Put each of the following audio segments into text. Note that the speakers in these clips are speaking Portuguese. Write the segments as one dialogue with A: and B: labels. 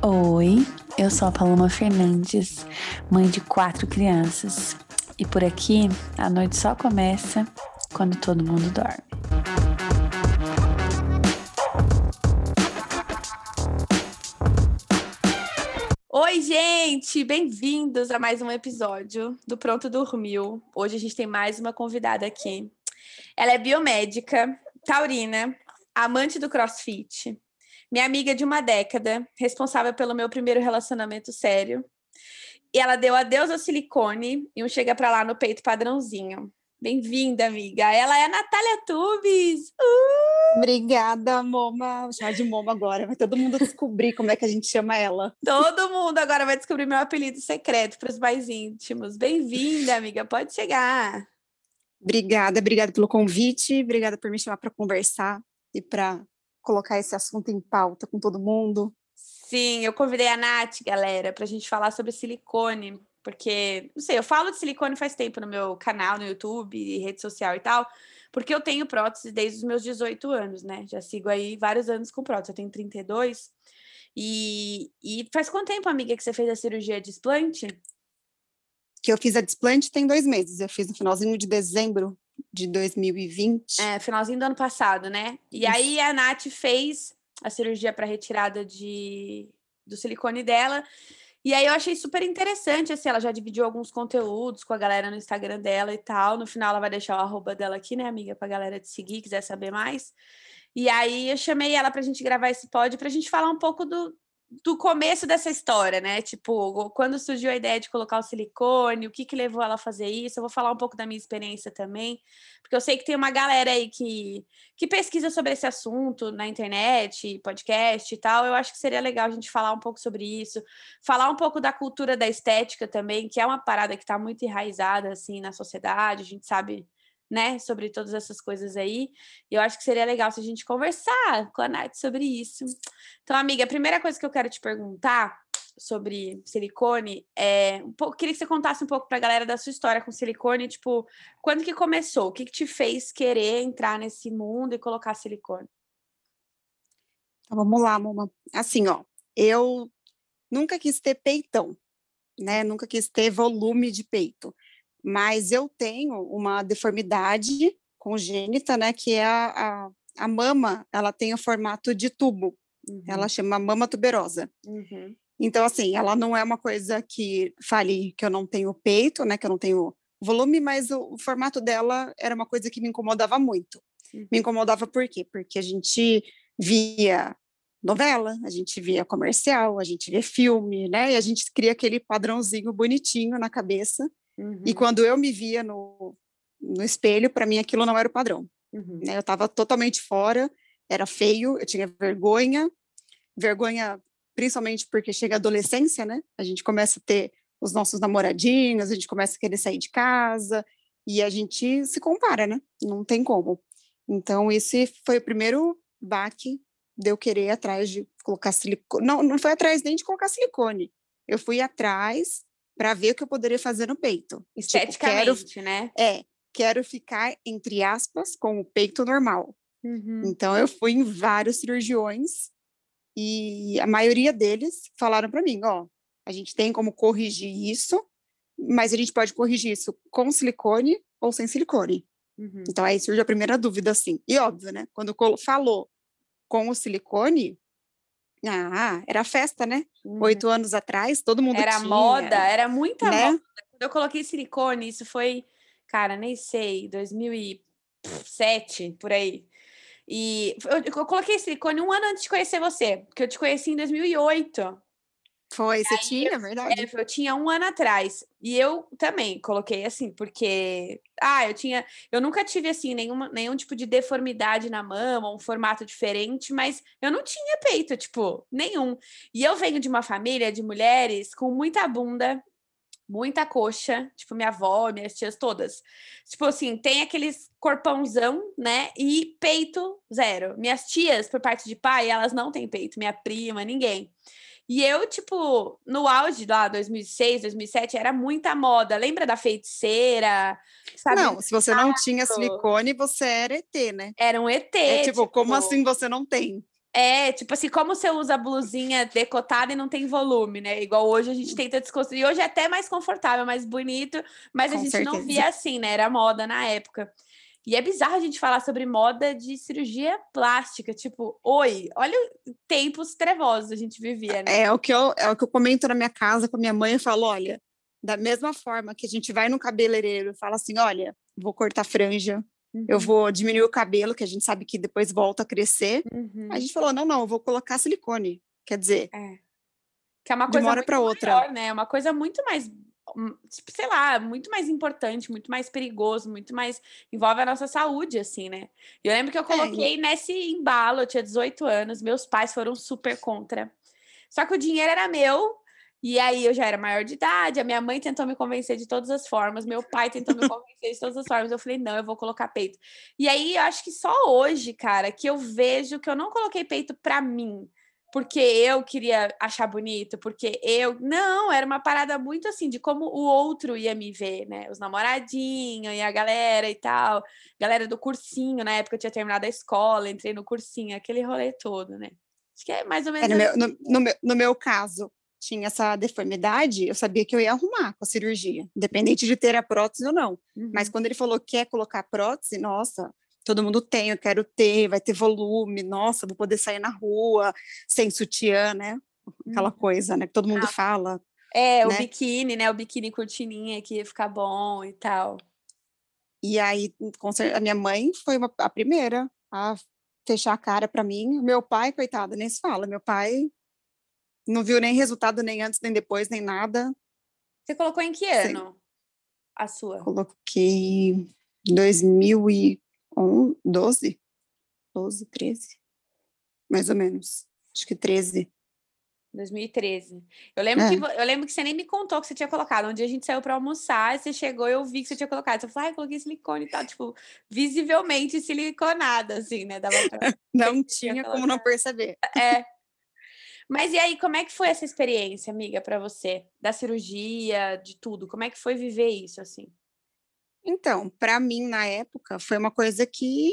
A: Oi, eu sou a Paloma Fernandes, mãe de quatro crianças. E por aqui, a noite só começa quando todo mundo dorme. Oi, gente! Bem-vindos a mais um episódio do Pronto Dormiu. Hoje a gente tem mais uma convidada aqui. Ela é biomédica, taurina, amante do crossfit, minha amiga de uma década, responsável pelo meu primeiro relacionamento sério. E ela deu adeus ao silicone e um chega pra lá no peito padrãozinho. Bem-vinda, amiga. Ela é a Natália Tubes.
B: Uh! Obrigada, Moma. Vou chamar de Moma agora. Vai todo mundo descobrir como é que a gente chama ela.
A: Todo mundo agora vai descobrir meu apelido secreto para os mais íntimos. Bem-vinda, amiga. Pode chegar.
B: Obrigada, obrigada pelo convite. Obrigada por me chamar para conversar e para colocar esse assunto em pauta com todo mundo.
A: Sim, eu convidei a Nath, galera, para a gente falar sobre silicone, porque, não sei, eu falo de silicone faz tempo no meu canal, no YouTube, rede social e tal, porque eu tenho prótese desde os meus 18 anos, né? Já sigo aí vários anos com prótese, eu tenho 32. E, e faz quanto tempo, amiga, que você fez a cirurgia de explante?
B: Que eu fiz a desplante tem dois meses, eu fiz no finalzinho de dezembro de 2020.
A: É, finalzinho do ano passado, né? E Isso. aí a Nath fez a cirurgia para retirada de, do silicone dela. E aí eu achei super interessante, assim, ela já dividiu alguns conteúdos com a galera no Instagram dela e tal. No final ela vai deixar o arroba dela aqui, né, amiga, pra galera te seguir, quiser saber mais. E aí eu chamei ela pra gente gravar esse pod pra gente falar um pouco do, do começo dessa história, né? Tipo, quando surgiu a ideia de colocar o silicone, o que que levou ela a fazer isso? Eu vou falar um pouco da minha experiência também, porque eu sei que tem uma galera aí que, que pesquisa sobre esse assunto na internet, podcast e tal. Eu acho que seria legal a gente falar um pouco sobre isso, falar um pouco da cultura da estética também, que é uma parada que está muito enraizada assim na sociedade. A gente sabe né, sobre todas essas coisas aí. E eu acho que seria legal se a gente conversar com a Nath sobre isso. Então, amiga, a primeira coisa que eu quero te perguntar sobre silicone é um pouco, queria que você contasse um pouco para a galera da sua história com silicone, tipo, quando que começou? O que, que te fez querer entrar nesse mundo e colocar silicone?
B: Então, vamos lá, Mama. Assim, ó, eu nunca quis ter peitão, né? Nunca quis ter volume de peito mas eu tenho uma deformidade congênita, né, que é a, a, a mama, ela tem o formato de tubo, uhum. ela chama mama tuberosa. Uhum. Então, assim, ela não é uma coisa que fale que eu não tenho peito, né, que eu não tenho volume, mas o, o formato dela era uma coisa que me incomodava muito. Uhum. Me incomodava por quê? Porque a gente via novela, a gente via comercial, a gente via filme, né, e a gente cria aquele padrãozinho bonitinho na cabeça, Uhum. E quando eu me via no, no espelho, para mim aquilo não era o padrão. Uhum. Né? Eu estava totalmente fora, era feio, eu tinha vergonha, vergonha principalmente porque chega a adolescência, né? A gente começa a ter os nossos namoradinhos, a gente começa a querer sair de casa e a gente se compara, né? Não tem como. Então, esse foi o primeiro baque de eu querer atrás de colocar silicone. Não, não foi atrás nem de colocar silicone. Eu fui atrás para ver o que eu poderia fazer no peito.
A: Esteticamente,
B: tipo, quero,
A: né?
B: É, quero ficar, entre aspas, com o peito normal. Uhum. Então, eu fui em vários cirurgiões e a maioria deles falaram para mim: ó, a gente tem como corrigir isso, mas a gente pode corrigir isso com silicone ou sem silicone. Uhum. Então, aí surge a primeira dúvida, assim. E óbvio, né? Quando falou com o silicone, ah, era festa, né? Uhum. Oito anos atrás, todo mundo
A: era
B: tinha.
A: moda, era muita né? moda. Quando eu coloquei silicone, isso foi, cara, nem sei, 2007, por aí. E eu, eu coloquei silicone um ano antes de conhecer você, porque eu te conheci em 2008.
B: Foi, você tinha, eu, verdade?
A: É, eu tinha um ano atrás. E eu também coloquei assim, porque. Ah, eu tinha. Eu nunca tive, assim, nenhuma, nenhum tipo de deformidade na mama, um formato diferente, mas eu não tinha peito, tipo, nenhum. E eu venho de uma família de mulheres com muita bunda, muita coxa, tipo, minha avó, minhas tias todas. Tipo assim, tem aqueles corpãozão, né? E peito zero. Minhas tias, por parte de pai, elas não têm peito, minha prima, ninguém. E eu, tipo, no auge lá, 2006, 2007, era muita moda. Lembra da feiticeira?
B: Sabe? Não, se você não tinha silicone, você era ET, né?
A: Era um ET.
B: É tipo, tipo, como assim você não tem?
A: É, tipo assim, como você usa a blusinha decotada e não tem volume, né? Igual hoje a gente tenta desconstruir. Hoje é até mais confortável, mais bonito, mas Com a gente certeza. não via assim, né? Era moda na época. E é bizarro a gente falar sobre moda de cirurgia plástica, tipo, oi, olha tempos trevosos a gente vivia, né?
B: É o que eu, é o que eu comento na minha casa com a minha mãe, eu falo, olha, da mesma forma que a gente vai no cabeleireiro e fala assim, olha, vou cortar franja, uhum. eu vou diminuir o cabelo, que a gente sabe que depois volta a crescer. Uhum. A gente falou, não, não, eu vou colocar silicone. Quer dizer,
A: é. Que é uma coisa de uma hora para outra, né? Uma coisa muito mais sei lá, muito mais importante, muito mais perigoso, muito mais envolve a nossa saúde, assim, né? Eu lembro que eu é, coloquei é. nesse embalo, eu tinha 18 anos, meus pais foram super contra. Só que o dinheiro era meu, e aí eu já era maior de idade, a minha mãe tentou me convencer de todas as formas, meu pai tentou me convencer de todas as formas. Eu falei, não, eu vou colocar peito. E aí eu acho que só hoje, cara, que eu vejo que eu não coloquei peito pra mim porque eu queria achar bonito, porque eu. Não, era uma parada muito assim de como o outro ia me ver, né? Os namoradinhos e a galera e tal. Galera do cursinho, na época eu tinha terminado a escola, entrei no cursinho, aquele rolê todo, né? Acho que é mais ou menos.
B: É, no, meu, no, no, meu, no meu caso, tinha essa deformidade, eu sabia que eu ia arrumar com a cirurgia, independente de ter a prótese ou não. Uhum. Mas quando ele falou que quer colocar prótese, nossa, todo mundo tem, eu quero ter, vai ter volume, nossa, vou poder sair na rua sem sutiã, né? Aquela uhum. coisa, né? Que todo mundo ah, fala.
A: É, né? o biquíni, né? O biquíni cortininha que ia ficar bom e tal.
B: E aí, a minha mãe foi a primeira a fechar a cara para mim. Meu pai, coitado, nem se fala. Meu pai não viu nem resultado nem antes, nem depois, nem nada.
A: Você colocou em que ano Sim. a sua?
B: Coloquei 2000 e um, 12, 12, 13, mais ou menos. Acho que 13.
A: 2013. Eu lembro, é. que, eu lembro que você nem me contou que você tinha colocado. Um dia a gente saiu para almoçar, você chegou e eu vi que você tinha colocado. Você falou, ai, coloquei silicone e tal, tipo, visivelmente siliconada, assim, né? Dava pra...
B: não tinha como não perceber.
A: É. Mas e aí, como é que foi essa experiência, amiga, para você? Da cirurgia, de tudo? Como é que foi viver isso, assim?
B: Então, para mim, na época, foi uma coisa que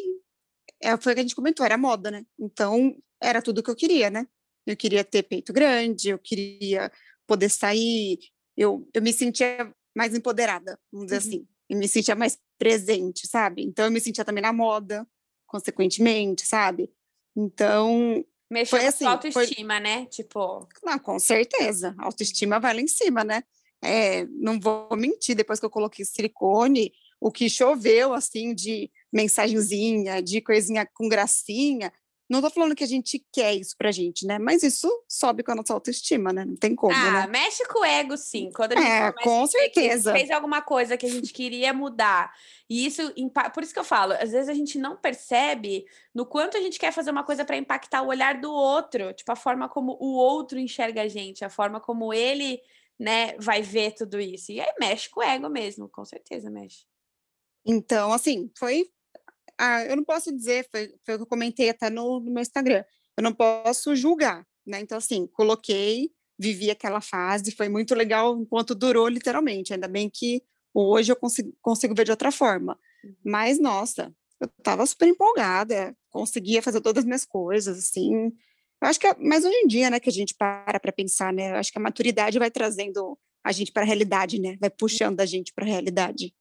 B: é, foi o que a gente comentou, era moda, né? Então, era tudo que eu queria, né? Eu queria ter peito grande, eu queria poder sair, eu, eu me sentia mais empoderada, vamos dizer uhum. assim. Eu me sentia mais presente, sabe? Então, eu me sentia também na moda, consequentemente, sabe? Então.
A: Mexeu foi assim, autoestima, foi... né? Tipo.
B: Não, com certeza. A autoestima vai lá em cima, né? É, não vou mentir, depois que eu coloquei silicone, o que choveu, assim, de mensagenzinha, de coisinha com gracinha. Não estou falando que a gente quer isso pra gente, né? Mas isso sobe com a nossa autoestima, né? Não tem como,
A: ah,
B: né?
A: mexe com o ego, sim. Quando a gente
B: é, com certeza.
A: fez alguma coisa que a gente queria mudar. E isso, por isso que eu falo, às vezes a gente não percebe no quanto a gente quer fazer uma coisa para impactar o olhar do outro, tipo a forma como o outro enxerga a gente, a forma como ele, né, vai ver tudo isso. E aí mexe com o ego mesmo, com certeza mexe.
B: Então, assim, foi. Ah, eu não posso dizer, foi, foi o que eu comentei até no, no meu Instagram. Eu não posso julgar, né? Então, assim, coloquei, vivi aquela fase, foi muito legal enquanto durou, literalmente. Ainda bem que hoje eu consigo, consigo ver de outra forma. Uhum. Mas, nossa, eu estava super empolgada, conseguia fazer todas as minhas coisas, assim. Eu acho que, é, mas hoje em dia, né, que a gente para para pensar, né, eu acho que a maturidade vai trazendo a gente para a realidade, né, vai puxando a gente para a realidade.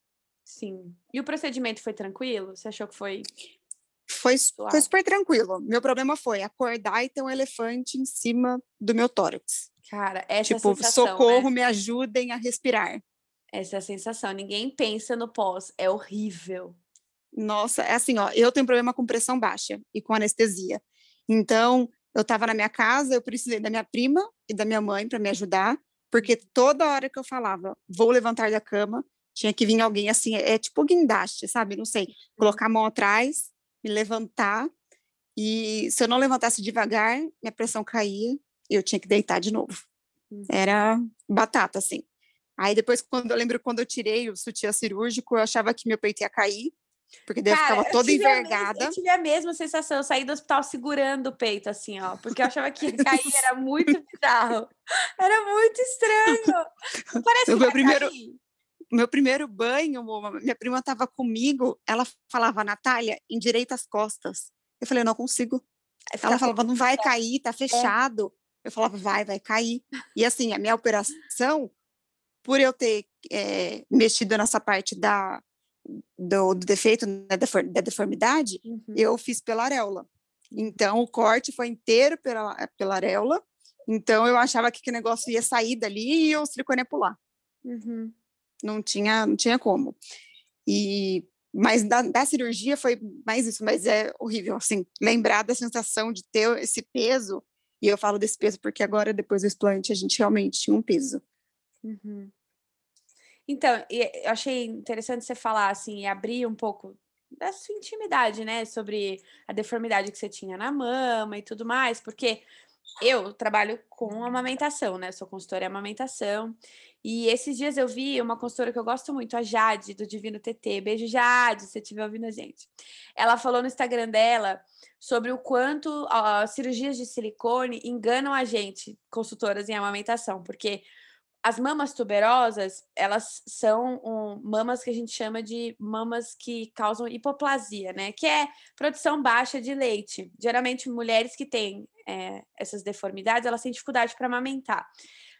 A: Sim. E o procedimento foi tranquilo? Você achou que foi.
B: Foi, foi super tranquilo. Meu problema foi acordar e ter um elefante em cima do meu tórax.
A: Cara, essa
B: tipo,
A: sensação,
B: socorro,
A: né?
B: me ajudem a respirar.
A: Essa é a sensação. Ninguém pensa no pós. É horrível.
B: Nossa, é assim, ó. Eu tenho problema com pressão baixa e com anestesia. Então, eu estava na minha casa, eu precisei da minha prima e da minha mãe para me ajudar, porque toda hora que eu falava, vou levantar da cama, tinha que vir alguém assim, é, é tipo guindaste, sabe? Não sei, colocar a mão atrás, me levantar, e se eu não levantasse devagar, minha pressão caía, e eu tinha que deitar de novo. Uhum. Era batata, assim. Aí depois, quando eu lembro quando eu tirei o sutiã cirúrgico, eu achava que meu peito ia cair, porque daí Cara, eu ficava toda envergada.
A: Mesma, eu tive a mesma sensação, eu saí do hospital segurando o peito, assim, ó, porque eu achava que ia cair, era muito bizarro. Era muito estranho. parece que
B: meu primeiro, cair meu primeiro banho, minha prima estava comigo, ela falava, Natália, endireita as costas. Eu falei, eu não consigo. Ela falava, não vai cair, tá fechado. É. Eu falava, vai, vai cair. E assim, a minha operação, por eu ter é, mexido nessa parte da, do, do defeito, né, da deformidade, uhum. eu fiz pela areola. Então, o corte foi inteiro pela, pela areola. Então, eu achava que, que o negócio ia sair dali e o silicone ia pular. Uhum. Não, tinha, não tinha como. E, mas da, da, cirurgia foi mais isso, mas é horrível, assim, lembrar da sensação de ter esse peso, e eu falo desse peso porque agora, depois do explante, a gente realmente tinha um peso.
A: Uhum. Então, eu achei interessante você falar, assim, e abrir um pouco da sua intimidade, né? Sobre a deformidade que você tinha na mama e tudo mais, porque eu trabalho com amamentação, né? Sou consultora em amamentação. E esses dias eu vi uma consultora que eu gosto muito, a Jade, do Divino TT. Beijo, Jade, se você estiver ouvindo a gente. Ela falou no Instagram dela sobre o quanto as cirurgias de silicone enganam a gente, consultoras em amamentação, porque as mamas tuberosas, elas são um, mamas que a gente chama de mamas que causam hipoplasia, né? Que é produção baixa de leite. Geralmente, mulheres que têm é, essas deformidades, elas têm dificuldade para amamentar.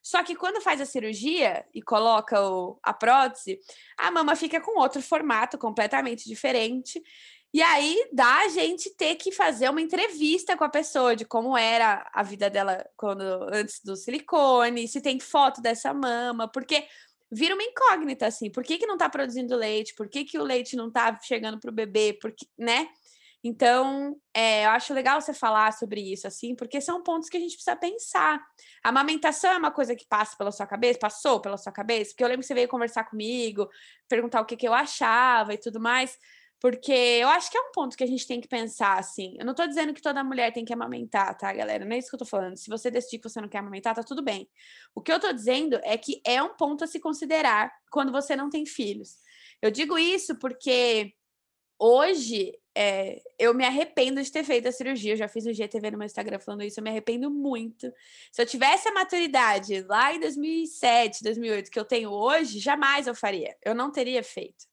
A: Só que quando faz a cirurgia e coloca o, a prótese, a mama fica com outro formato completamente diferente. E aí dá a gente ter que fazer uma entrevista com a pessoa de como era a vida dela quando antes do silicone, se tem foto dessa mama, porque vira uma incógnita assim, por que, que não está produzindo leite? Por que, que o leite não está chegando para o bebê? Porque, né? Então, é, eu acho legal você falar sobre isso, assim, porque são pontos que a gente precisa pensar. A amamentação é uma coisa que passa pela sua cabeça, passou pela sua cabeça, porque eu lembro que você veio conversar comigo, perguntar o que, que eu achava e tudo mais. Porque eu acho que é um ponto que a gente tem que pensar, assim. Eu não tô dizendo que toda mulher tem que amamentar, tá, galera? Não é isso que eu tô falando. Se você decidir que você não quer amamentar, tá tudo bem. O que eu tô dizendo é que é um ponto a se considerar quando você não tem filhos. Eu digo isso porque hoje é, eu me arrependo de ter feito a cirurgia. Eu já fiz um GTV no meu Instagram falando isso, eu me arrependo muito. Se eu tivesse a maturidade lá em 2007, 2008 que eu tenho hoje, jamais eu faria. Eu não teria feito.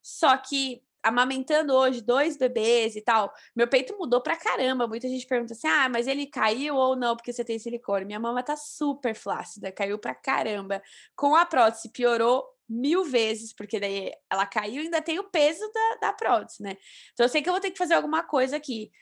A: Só que amamentando hoje dois bebês e tal, meu peito mudou pra caramba. Muita gente pergunta assim: ah, mas ele caiu ou não porque você tem silicone? Minha mama tá super flácida, caiu pra caramba. Com a prótese piorou mil vezes, porque daí ela caiu e ainda tem o peso da, da prótese, né? Então eu sei que eu vou ter que fazer alguma coisa aqui.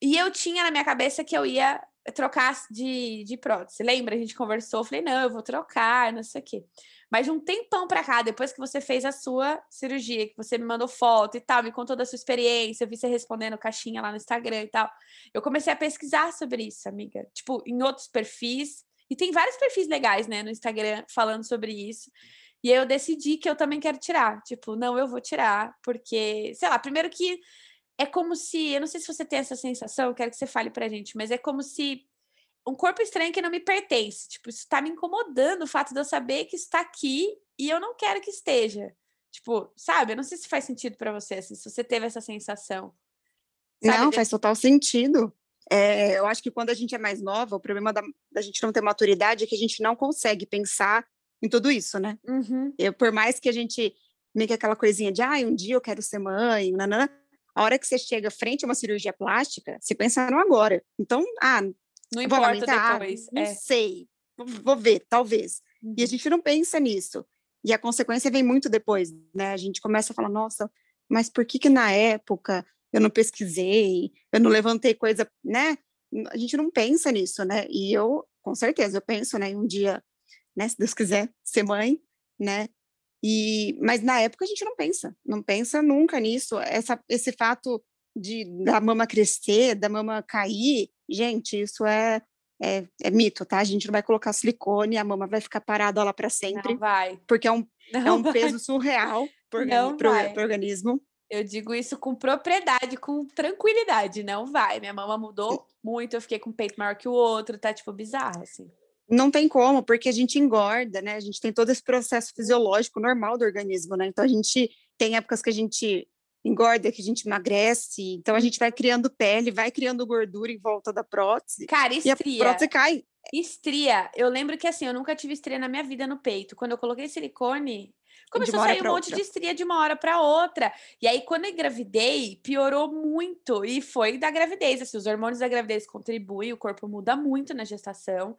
A: E eu tinha na minha cabeça que eu ia trocar de, de prótese. Lembra? A gente conversou, falei, não, eu vou trocar, não sei o quê. Mas de um tempão para cá, depois que você fez a sua cirurgia, que você me mandou foto e tal, me contou da sua experiência, eu vi você respondendo caixinha lá no Instagram e tal, eu comecei a pesquisar sobre isso, amiga. Tipo, em outros perfis. E tem vários perfis legais, né, no Instagram falando sobre isso. E aí eu decidi que eu também quero tirar. Tipo, não, eu vou tirar, porque, sei lá, primeiro que é como se, eu não sei se você tem essa sensação, eu quero que você fale pra gente, mas é como se um corpo estranho que não me pertence. Tipo, isso tá me incomodando o fato de eu saber que está aqui e eu não quero que esteja. Tipo, sabe? Eu não sei se faz sentido para você, assim, se você teve essa sensação.
B: Sabe? Não, faz total sentido. É, eu acho que quando a gente é mais nova, o problema da, da, gente não ter maturidade é que a gente não consegue pensar em tudo isso, né? Uhum. Eu, por mais que a gente meio que aquela coisinha de, ah, um dia eu quero ser mãe, nanana, a hora que você chega frente a uma cirurgia plástica, você pensa no agora. Então, ah,
A: não importa depois.
B: Não é. sei. Vou ver, talvez. E a uhum. gente não pensa nisso. E a consequência vem muito depois, né? A gente começa a falar, nossa, mas por que que na época eu não pesquisei, eu não levantei coisa, né? A gente não pensa nisso, né? E eu, com certeza, eu penso, né? Um dia, né? Se Deus quiser, ser mãe, né? E, mas na época a gente não pensa, não pensa nunca nisso. Essa, esse fato de da mama crescer, da mama cair, gente, isso é, é, é, mito, tá? A gente não vai colocar silicone, a mama vai ficar parada lá para sempre.
A: Não vai.
B: Porque é um, é um peso surreal para o organismo.
A: Eu digo isso com propriedade, com tranquilidade, não vai. Minha mama mudou muito, eu fiquei com o peito maior que o outro, tá tipo bizarro, assim.
B: Não tem como, porque a gente engorda, né? A gente tem todo esse processo fisiológico normal do organismo, né? Então a gente tem épocas que a gente engorda, que a gente emagrece. Então a gente vai criando pele, vai criando gordura em volta da prótese.
A: Cara, estria.
B: E a prótese cai.
A: Estria. Eu lembro que assim, eu nunca tive estria na minha vida no peito. Quando eu coloquei silicone, Começou a sair um monte outra. de estria de uma hora para outra. E aí, quando eu engravidei, piorou muito. E foi da gravidez. Assim, os hormônios da gravidez contribuem, o corpo muda muito na gestação.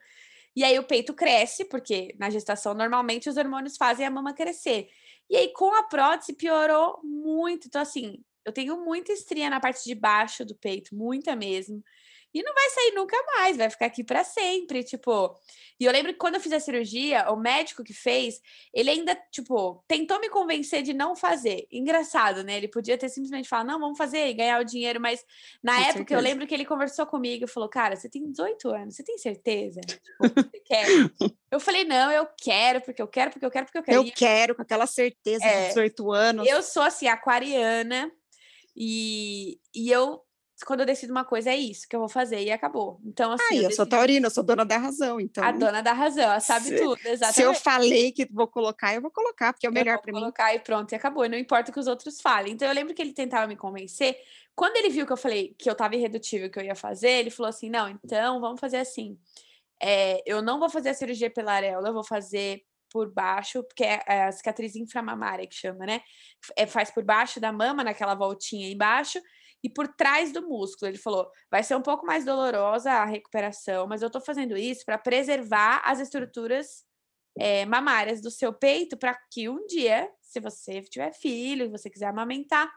A: E aí o peito cresce, porque na gestação normalmente os hormônios fazem a mama crescer. E aí com a prótese piorou muito. Então, assim, eu tenho muita estria na parte de baixo do peito, muita mesmo e não vai sair nunca mais, vai ficar aqui para sempre, tipo. E eu lembro que quando eu fiz a cirurgia, o médico que fez, ele ainda, tipo, tentou me convencer de não fazer. Engraçado, né? Ele podia ter simplesmente falado, não, vamos fazer e ganhar o dinheiro, mas na Com época certeza. eu lembro que ele conversou comigo e falou, cara, você tem 18 anos, você tem certeza? Tipo, você quer? eu falei, não, eu quero, porque eu quero, porque eu quero, porque eu quero.
B: Eu quero, com aquela certeza é, de 18 anos.
A: Eu sou, assim, aquariana. E, e eu quando eu decido uma coisa, é isso que eu vou fazer e acabou. Então, assim.
B: Ah, eu, eu sou taurina, eu sou dona da razão, então.
A: A dona da razão, ela sabe se, tudo, exatamente.
B: Se eu falei que vou colocar, eu vou colocar, porque é o melhor para mim.
A: colocar e pronto, e acabou. E não importa o que os outros falem. Então, eu lembro que ele tentava me convencer. Quando ele viu que eu falei que eu tava irredutível, que eu ia fazer, ele falou assim: não, então vamos fazer assim. É, eu não vou fazer a cirurgia pela areola, eu vou fazer por baixo, porque é, é a cicatriz inframamária que chama, né? É, faz por baixo da mama, naquela voltinha embaixo, e por trás do músculo. Ele falou: vai ser um pouco mais dolorosa a recuperação, mas eu estou fazendo isso para preservar as estruturas é, mamárias do seu peito para que um dia, se você tiver filho e você quiser amamentar,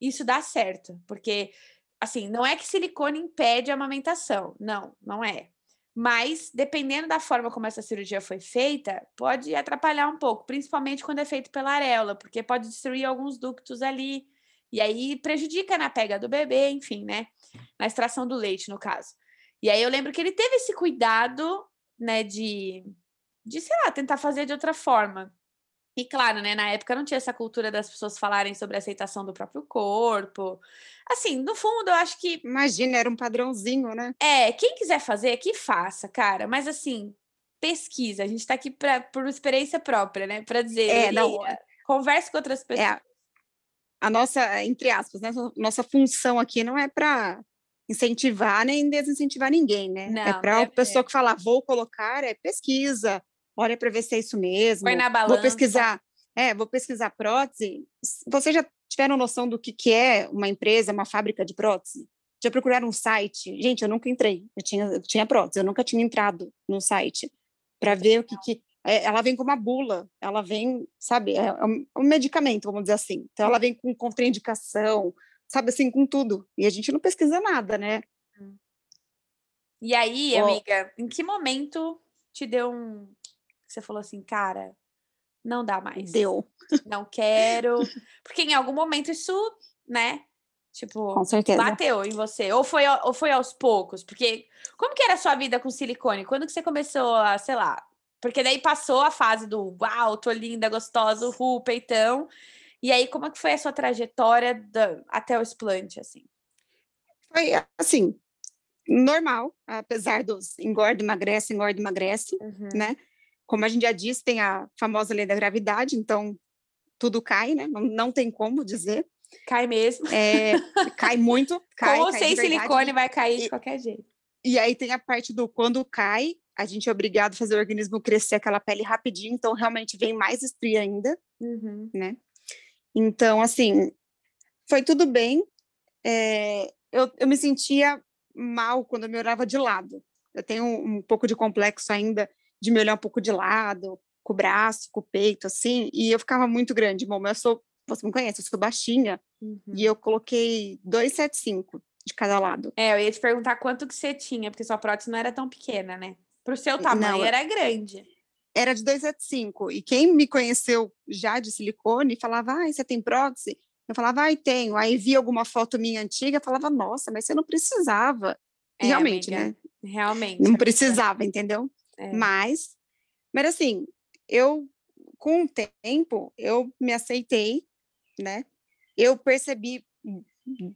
A: isso dá certo. Porque, assim, não é que silicone impede a amamentação. Não, não é. Mas, dependendo da forma como essa cirurgia foi feita, pode atrapalhar um pouco, principalmente quando é feito pela areola, porque pode destruir alguns ductos ali e aí prejudica na pega do bebê, enfim, né? Na extração do leite, no caso. E aí eu lembro que ele teve esse cuidado, né, de, de sei lá, tentar fazer de outra forma. E claro, né, na época não tinha essa cultura das pessoas falarem sobre aceitação do próprio corpo. Assim, no fundo, eu acho que.
B: Imagina, era um padrãozinho, né?
A: É, quem quiser fazer, que faça, cara. Mas assim, pesquisa. A gente tá aqui pra, por experiência própria, né? Para dizer. É, não. Converse com outras é, pessoas. É,
B: a nossa, entre aspas, né, nossa função aqui não é para incentivar nem desincentivar ninguém, né? É não, é para a pessoa que falar, vou colocar, é pesquisa, olha para ver se é isso mesmo.
A: Põe na balança.
B: Vou pesquisar, é, vou pesquisar prótese. Vocês já tiveram noção do que, que é uma empresa, uma fábrica de prótese? Já procuraram um site? Gente, eu nunca entrei, eu tinha, eu tinha prótese, eu nunca tinha entrado no site para ver o que, que é, ela vem com uma bula, ela vem, sabe, é, é um, um, medicamento, vamos dizer assim. Então, ela vem com contraindicação, sabe, assim, com tudo. E a gente não pesquisa nada, né?
A: E aí, oh. amiga, em que momento te deu um. Você falou assim, cara, não dá mais.
B: Deu.
A: Não quero. Porque em algum momento isso, né? Tipo,
B: com certeza.
A: bateu em você. Ou foi, ou foi aos poucos? Porque como que era a sua vida com silicone? Quando que você começou a, sei lá, porque daí passou a fase do uau, tô linda, gostosa, ru, peitão. E aí, como é que foi a sua trajetória da, até o explante, assim?
B: Foi, assim, normal, apesar dos engorda, emagrece, engorda, emagrece, uhum. né? Como a gente já disse, tem a famosa lei da gravidade, então tudo cai, né? Não, não tem como dizer.
A: Cai mesmo.
B: É, cai muito. Cai,
A: Com ou sem silicone vai cair de qualquer jeito.
B: E aí tem a parte do quando cai, a gente é obrigado a fazer o organismo crescer aquela pele rapidinho, então realmente vem mais estria ainda, uhum. né? Então, assim, foi tudo bem. É, eu, eu me sentia mal quando eu me olhava de lado. Eu tenho um, um, pouco de complexo ainda de me olhar um pouco de lado, com o braço, com o peito, assim, e eu ficava muito grande. Bom, eu sou, você me conhece, eu sou baixinha, uhum. e eu coloquei 275 de cada lado.
A: É, eu ia te perguntar quanto que você tinha, porque sua prótese não era tão pequena, né? Para o seu tamanho Não, era grande.
B: Era de 275. E quem me conheceu já de silicone falava: ah, você tem prótese? Eu falava, ai, ah, tenho. Aí via alguma foto minha antiga, falava, nossa, mas você não precisava. É, realmente, amiga, né?
A: Realmente.
B: Não precisava, entendeu? É. Mas, mas assim, eu, com o tempo, eu me aceitei, né? Eu percebi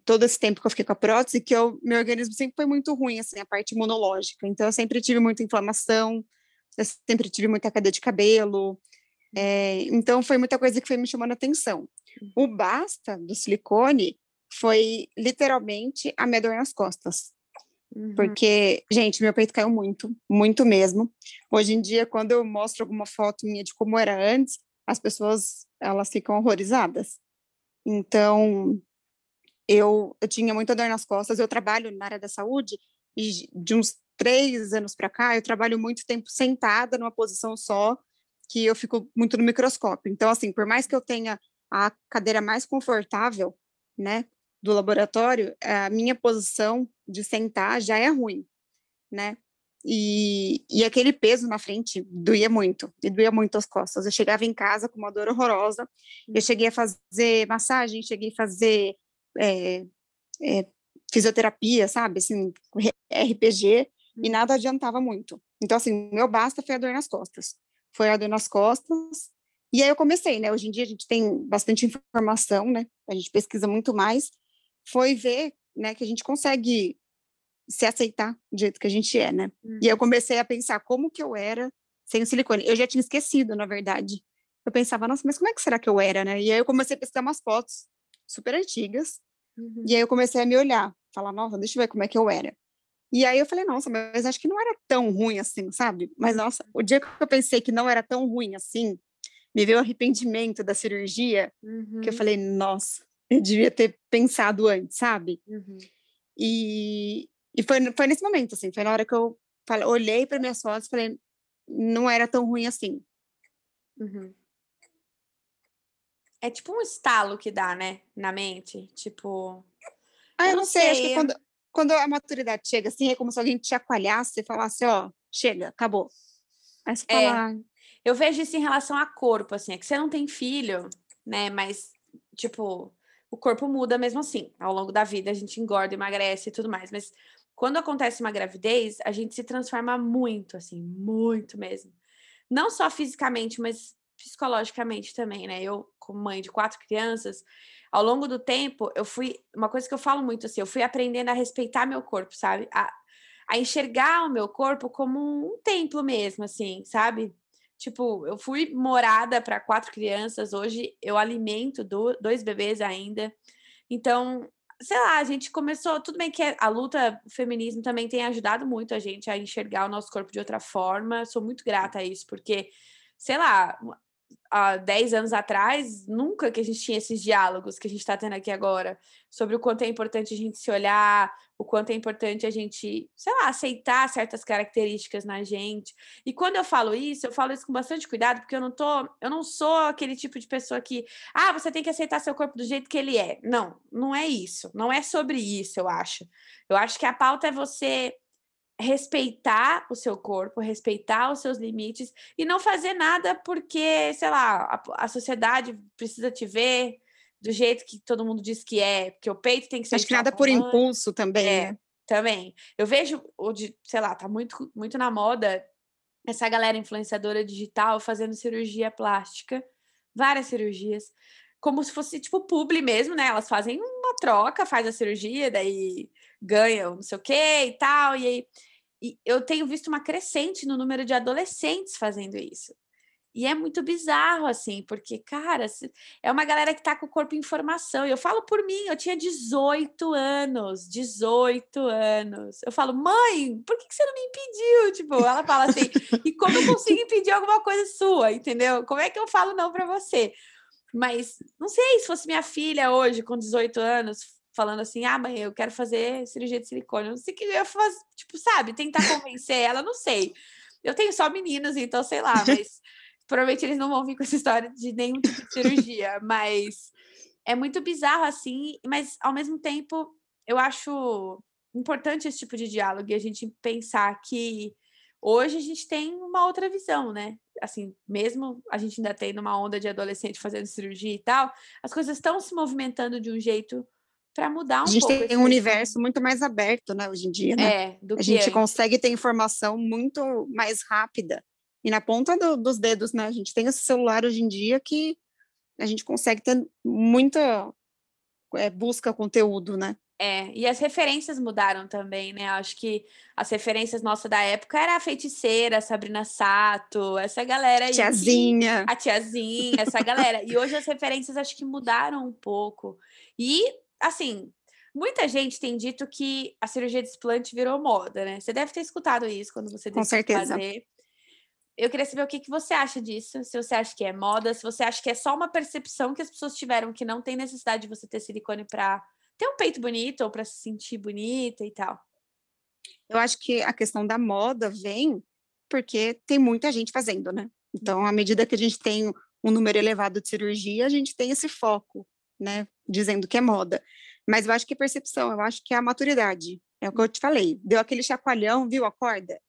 B: todo esse tempo que eu fiquei com a prótese, que eu, meu organismo sempre foi muito ruim, assim, a parte imunológica. Então, eu sempre tive muita inflamação, eu sempre tive muita queda de cabelo. É, então, foi muita coisa que foi me chamando a atenção. O basta do silicone foi literalmente a minha dor nas costas. Uhum. Porque, gente, meu peito caiu muito, muito mesmo. Hoje em dia, quando eu mostro alguma foto minha de como era antes, as pessoas elas ficam horrorizadas. Então, eu, eu tinha muita dor nas costas, eu trabalho na área da saúde e de uns três anos para cá, eu trabalho muito tempo sentada numa posição só, que eu fico muito no microscópio. Então, assim, por mais que eu tenha a cadeira mais confortável, né, do laboratório, a minha posição de sentar já é ruim, né? E, e aquele peso na frente doía muito, e doía muito as costas. Eu chegava em casa com uma dor horrorosa, eu cheguei a fazer massagem, cheguei a fazer é, é, fisioterapia, sabe, assim, RPG, e nada adiantava muito. Então, assim, meu basta foi a dor nas costas. Foi a dor nas costas, e aí eu comecei, né? Hoje em dia a gente tem bastante informação, né? A gente pesquisa muito mais. Foi ver, né, que a gente consegue se aceitar do jeito que a gente é, né? Uhum. E aí eu comecei a pensar como que eu era sem o silicone. Eu já tinha esquecido, na verdade. Eu pensava, nossa, mas como é que será que eu era, né? E aí eu comecei a pesquisar umas fotos super antigas. Uhum. E aí eu comecei a me olhar, falar, nossa, deixa eu ver como é que eu era. E aí eu falei, nossa, mas acho que não era tão ruim assim, sabe? Mas nossa, o dia que eu pensei que não era tão ruim assim, me veio o arrependimento da cirurgia, uhum. que eu uhum. falei, nossa, eu devia ter pensado antes, sabe? Uhum. E, e foi, foi nesse momento, assim, foi na hora que eu falei, olhei para minhas fotos e falei, não era tão ruim assim.
A: Uhum. É tipo um estalo que dá, né, na mente, tipo...
B: Ah, eu, eu não sei, sei, acho que quando, quando a maturidade chega, assim, é como se alguém te chacoalhasse e falasse, ó, chega, acabou. Aí você é. fala...
A: Eu vejo isso em relação a corpo, assim, é que você não tem filho, né, mas, tipo, o corpo muda mesmo assim. Ao longo da vida, a gente engorda, emagrece e tudo mais, mas quando acontece uma gravidez, a gente se transforma muito, assim, muito mesmo. Não só fisicamente, mas psicologicamente também, né? Eu, como mãe de quatro crianças, ao longo do tempo, eu fui. Uma coisa que eu falo muito assim, eu fui aprendendo a respeitar meu corpo, sabe? A, a enxergar o meu corpo como um templo mesmo, assim, sabe? Tipo, eu fui morada para quatro crianças, hoje eu alimento do, dois bebês ainda. Então, sei lá, a gente começou. Tudo bem que a luta, o feminismo também tem ajudado muito a gente a enxergar o nosso corpo de outra forma. Sou muito grata a isso, porque, sei lá, há 10 anos atrás, nunca que a gente tinha esses diálogos que a gente está tendo aqui agora, sobre o quanto é importante a gente se olhar, o quanto é importante a gente, sei lá, aceitar certas características na gente. E quando eu falo isso, eu falo isso com bastante cuidado, porque eu não tô, eu não sou aquele tipo de pessoa que, ah, você tem que aceitar seu corpo do jeito que ele é. Não, não é isso. Não é sobre isso, eu acho. Eu acho que a pauta é você respeitar o seu corpo, respeitar os seus limites e não fazer nada porque, sei lá, a, a, sociedade precisa te ver do jeito que todo mundo diz que é, porque o peito tem que ser.
B: Acho que nada por impulso também. É,
A: né? também. Eu vejo, sei lá, tá muito, muito na moda essa galera influenciadora digital fazendo cirurgia plástica, várias cirurgias, como se fosse tipo publi mesmo, né? Elas fazem uma troca, faz a cirurgia, daí ganham não sei o que e tal, e aí e eu tenho visto uma crescente no número de adolescentes fazendo isso. E é muito bizarro, assim, porque, cara, é uma galera que tá com o corpo em formação. E eu falo por mim, eu tinha 18 anos, 18 anos. Eu falo, mãe, por que, que você não me impediu? Tipo, ela fala assim, e como eu consigo impedir alguma coisa sua, entendeu? Como é que eu falo não para você? Mas, não sei, se fosse minha filha hoje, com 18 anos, falando assim: ah, mãe, eu quero fazer cirurgia de silicone. Eu não sei o que eu ia fazer, tipo, sabe, tentar convencer ela, não sei. Eu tenho só meninos, então sei lá, mas provavelmente eles não vão vir com essa história de nenhum tipo de cirurgia, mas é muito bizarro assim, mas ao mesmo tempo eu acho importante esse tipo de diálogo e a gente pensar que hoje a gente tem uma outra visão, né? Assim, mesmo a gente ainda tendo uma onda de adolescente fazendo cirurgia e tal, as coisas estão se movimentando de um jeito para mudar um pouco.
B: A gente pouco tem um universo muito mais aberto, né, hoje em dia, né? É, do a gente antes. consegue ter informação muito mais rápida e na ponta do, dos dedos, né? A gente tem esse celular hoje em dia que a gente consegue ter muita é, busca conteúdo, né?
A: É, e as referências mudaram também, né? Acho que as referências nossas da época era a feiticeira, a Sabrina Sato, essa galera aí.
B: Tiazinha.
A: Que, a tiazinha, essa galera. E hoje as referências acho que mudaram um pouco. E assim, muita gente tem dito que a cirurgia de explante virou moda, né? Você deve ter escutado isso quando você
B: decidiu fazer.
A: eu queria saber o que, que você acha disso, se você acha que é moda, se você acha que é só uma percepção que as pessoas tiveram que não tem necessidade de você ter silicone para ter um peito bonito ou para se sentir bonita e tal.
B: Eu acho que a questão da moda vem porque tem muita gente fazendo, né? Então, à medida que a gente tem um número elevado de cirurgia, a gente tem esse foco, né? Dizendo que é moda. Mas eu acho que é percepção, eu acho que é a maturidade. É o que eu te falei. Deu aquele chacoalhão, viu? Acorda.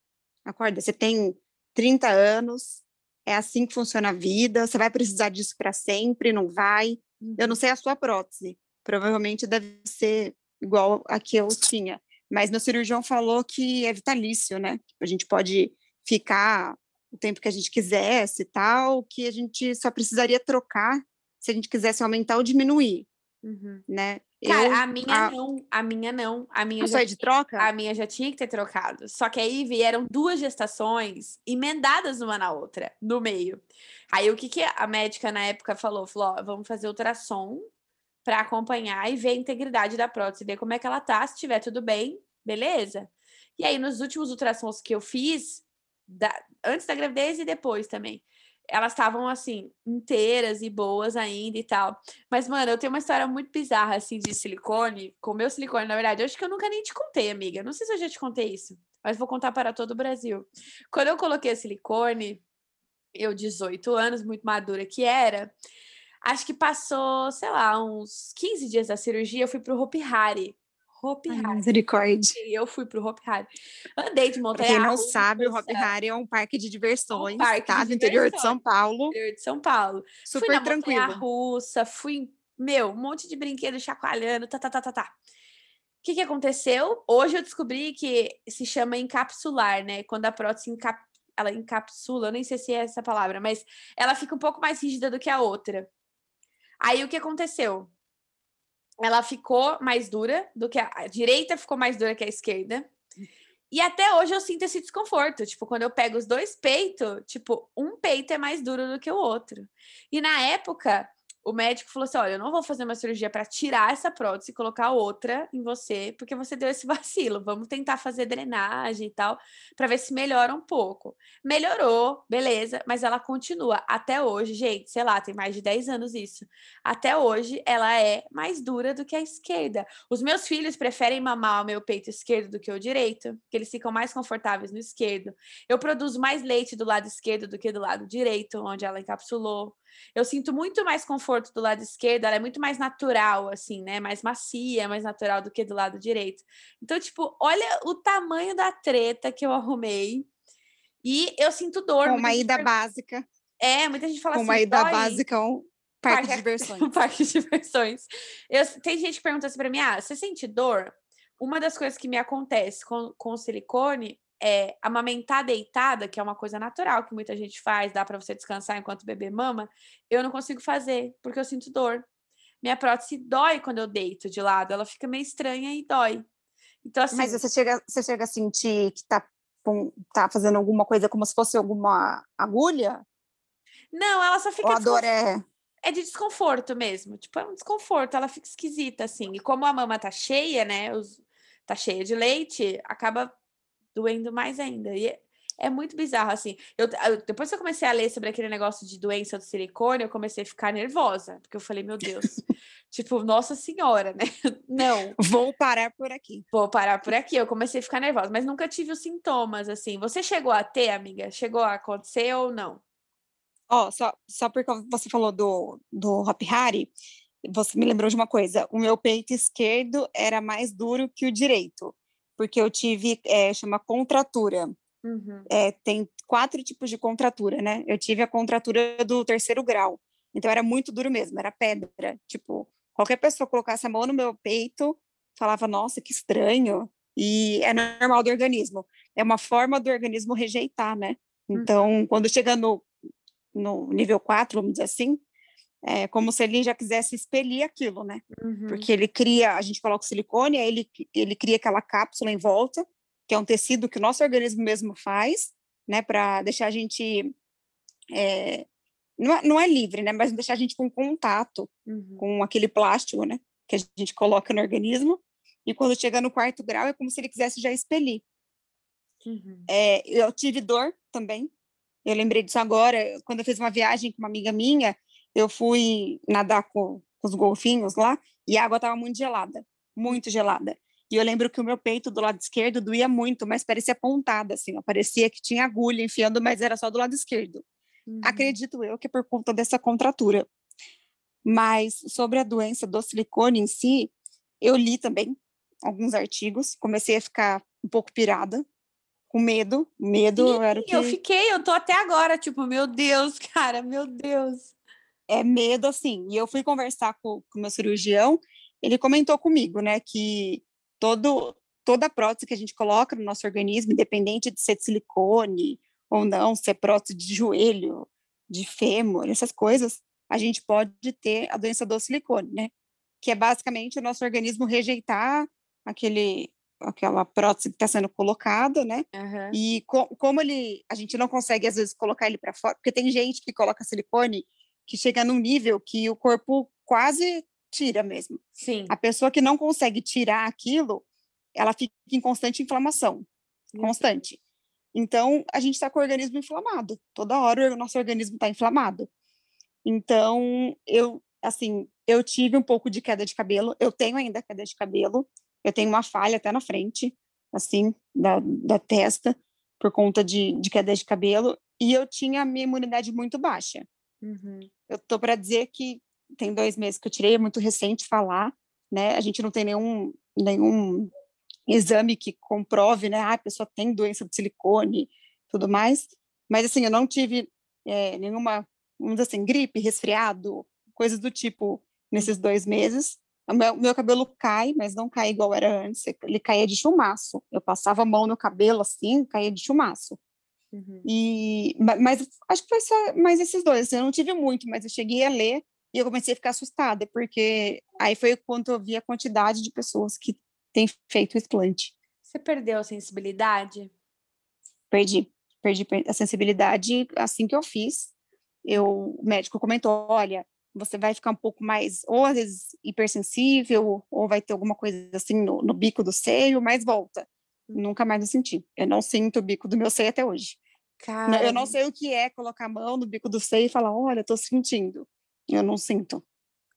B: Acorda. Você tem 30 anos, é assim que funciona a vida, você vai precisar disso para sempre, não vai. Eu não uhum. sei a sua prótese, provavelmente deve ser igual a que eu tinha, mas meu cirurgião falou que é vitalício, né? A gente pode ficar o tempo que a gente quisesse e tal, que a gente só precisaria trocar se a gente quisesse aumentar ou diminuir, uhum. né?
A: Cara, eu, a minha a... não, a minha não. A minha
B: já, de troca?
A: A minha já tinha que ter trocado. Só que aí vieram duas gestações emendadas uma na outra, no meio. Aí o que, que a médica na época falou? Falou: ó, vamos fazer ultrassom para acompanhar e ver a integridade da prótese, ver como é que ela tá, se tiver tudo bem, beleza. E aí, nos últimos ultrassons que eu fiz, da, antes da gravidez e depois também, elas estavam assim, inteiras e boas ainda e tal. Mas, mano, eu tenho uma história muito bizarra, assim, de silicone, com meu silicone, na verdade. Eu acho que eu nunca nem te contei, amiga. Não sei se eu já te contei isso, mas vou contar para todo o Brasil. Quando eu coloquei silicone, eu, 18 anos, muito madura que era, acho que passou, sei lá, uns 15 dias da cirurgia, eu fui pro Hopi Hari. Hopi Hari.
B: Misericórdia.
A: Eu fui pro Hopi Hari. Andei de montanha.
B: Pra quem não sabe, o Hopi Hari é um parque de diversões, um parque tá? Interior de São Paulo.
A: Interior de São Paulo.
B: Super
A: fui na
B: tranquilo.
A: russa, fui, meu, um monte de brinquedo chacoalhando, tá, tá, tá, tá, tá. O que, que aconteceu? Hoje eu descobri que se chama encapsular, né? Quando a prótese encap... ela encapsula, eu nem sei se é essa palavra, mas ela fica um pouco mais rígida do que a outra. Aí o que aconteceu? ela ficou mais dura do que a, a direita ficou mais dura que a esquerda. E até hoje eu sinto esse desconforto. Tipo, quando eu pego os dois peitos, tipo, um peito é mais duro do que o outro. E na época, o médico falou assim: olha, eu não vou fazer uma cirurgia para tirar essa prótese e colocar outra em você, porque você deu esse vacilo. Vamos tentar fazer drenagem e tal, para ver se melhora um pouco. Melhorou, beleza, mas ela continua até hoje, gente, sei lá, tem mais de 10 anos isso. Até hoje ela é mais dura do que a esquerda. Os meus filhos preferem mamar o meu peito esquerdo do que o direito, porque eles ficam mais confortáveis no esquerdo. Eu produzo mais leite do lado esquerdo do que do lado direito, onde ela encapsulou. Eu sinto muito mais conforto do lado esquerdo, ela é muito mais natural, assim, né? Mais macia, mais natural do que do lado direito. Então, tipo, olha o tamanho da treta que eu arrumei. E eu sinto dor.
B: Com uma ida per... básica.
A: É, muita gente fala
B: Com
A: assim.
B: Uma ida básica, um parque, parque de diversões.
A: parque de diversões. Eu, tem gente que pergunta assim pra mim: ah, você sente dor? Uma das coisas que me acontece com, com o silicone é, amamentar deitada, que é uma coisa natural que muita gente faz, dá para você descansar enquanto o bebê mama, eu não consigo fazer, porque eu sinto dor. Minha prótese dói quando eu deito de lado, ela fica meio estranha e dói. Então, assim,
B: Mas você chega, você chega a sentir que tá, tá fazendo alguma coisa como se fosse alguma agulha?
A: Não, ela só fica.
B: Ou a dor é.
A: É de desconforto mesmo. Tipo, é um desconforto, ela fica esquisita, assim. E como a mama tá cheia, né? Os, tá cheia de leite, acaba doendo mais ainda. E é, é muito bizarro, assim. Eu, eu, depois que eu comecei a ler sobre aquele negócio de doença do silicone, eu comecei a ficar nervosa, porque eu falei, meu Deus, tipo, nossa senhora, né? Não.
B: Vou parar por aqui.
A: Vou parar por aqui. Eu comecei a ficar nervosa, mas nunca tive os sintomas, assim. Você chegou a ter, amiga? Chegou a acontecer ou não?
B: Ó, oh, só, só porque você falou do, do Hop Hari, você me lembrou de uma coisa. O meu peito esquerdo era mais duro que o direito porque eu tive, é, chama contratura. Uhum. É, tem quatro tipos de contratura, né? Eu tive a contratura do terceiro grau, então era muito duro mesmo, era pedra. Tipo, qualquer pessoa colocasse a mão no meu peito, falava, nossa, que estranho. E é normal do organismo. É uma forma do organismo rejeitar, né? Então, uhum. quando chega no, no nível 4, vamos dizer assim, é como se ele já quisesse expelir aquilo, né? Uhum. Porque ele cria, a gente coloca o silicone, aí ele, ele cria aquela cápsula em volta, que é um tecido que o nosso organismo mesmo faz, né? Para deixar a gente. É, não, é, não é livre, né? Mas deixar a gente com contato uhum. com aquele plástico, né? Que a gente coloca no organismo. E quando chega no quarto grau, é como se ele quisesse já expelir. Uhum. É, eu tive dor também, Eu lembrei disso agora, quando eu fiz uma viagem com uma amiga minha, eu fui nadar com, com os golfinhos lá e a água estava muito gelada, muito gelada. E eu lembro que o meu peito do lado esquerdo doía muito, mas parecia pontada, assim, ó, parecia que tinha agulha enfiando, mas era só do lado esquerdo. Uhum. Acredito eu que é por conta dessa contratura. Mas sobre a doença do silicone em si, eu li também alguns artigos, comecei a ficar um pouco pirada, com medo, medo
A: Sim,
B: era o que...
A: Eu fiquei, eu tô até agora, tipo, meu Deus, cara, meu Deus.
B: É medo, assim, e eu fui conversar com o meu cirurgião, ele comentou comigo, né, que todo, toda prótese que a gente coloca no nosso organismo, independente de ser de silicone ou não, se é prótese de joelho, de fêmur, essas coisas, a gente pode ter a doença do silicone, né? Que é basicamente o nosso organismo rejeitar aquele aquela prótese que está sendo colocada, né?
A: Uhum.
B: E co como ele, a gente não consegue às vezes colocar ele para fora, porque tem gente que coloca silicone que chega num nível que o corpo quase tira mesmo.
A: Sim.
B: A pessoa que não consegue tirar aquilo, ela fica em constante inflamação, uhum. constante. Então, a gente está com o organismo inflamado. Toda hora o nosso organismo está inflamado. Então, eu, assim, eu tive um pouco de queda de cabelo. Eu tenho ainda queda de cabelo. Eu tenho uma falha até na frente, assim, da, da testa, por conta de, de queda de cabelo. E eu tinha a minha imunidade muito baixa.
A: Uhum.
B: Eu tô para dizer que tem dois meses que eu tirei, é muito recente falar, né? A gente não tem nenhum, nenhum exame que comprove, né? Ah, a pessoa tem doença de silicone, tudo mais. Mas, assim, eu não tive é, nenhuma, vamos dizer assim, gripe, resfriado, coisas do tipo nesses uhum. dois meses. O meu, meu, cabelo cai, mas não cai igual era antes. Ele caía de chumaço. Eu passava a mão no cabelo assim, caía de chumaço.
A: Uhum.
B: E, mas acho que foi só mais esses dois. Assim, eu não tive muito, mas eu cheguei a ler e eu comecei a ficar assustada, porque aí foi quando eu vi a quantidade de pessoas que têm feito o explante.
A: Você perdeu a sensibilidade?
B: Perdi. Perdi a sensibilidade assim que eu fiz. Eu, o médico comentou: olha, você vai ficar um pouco mais, ou às vezes hipersensível, ou vai ter alguma coisa assim no, no bico do seio, mas volta. Nunca mais eu senti. Eu não sinto o bico do meu seio até hoje.
A: Cara...
B: Eu não sei o que é colocar a mão no bico do seio e falar: olha, tô sentindo. Eu não sinto.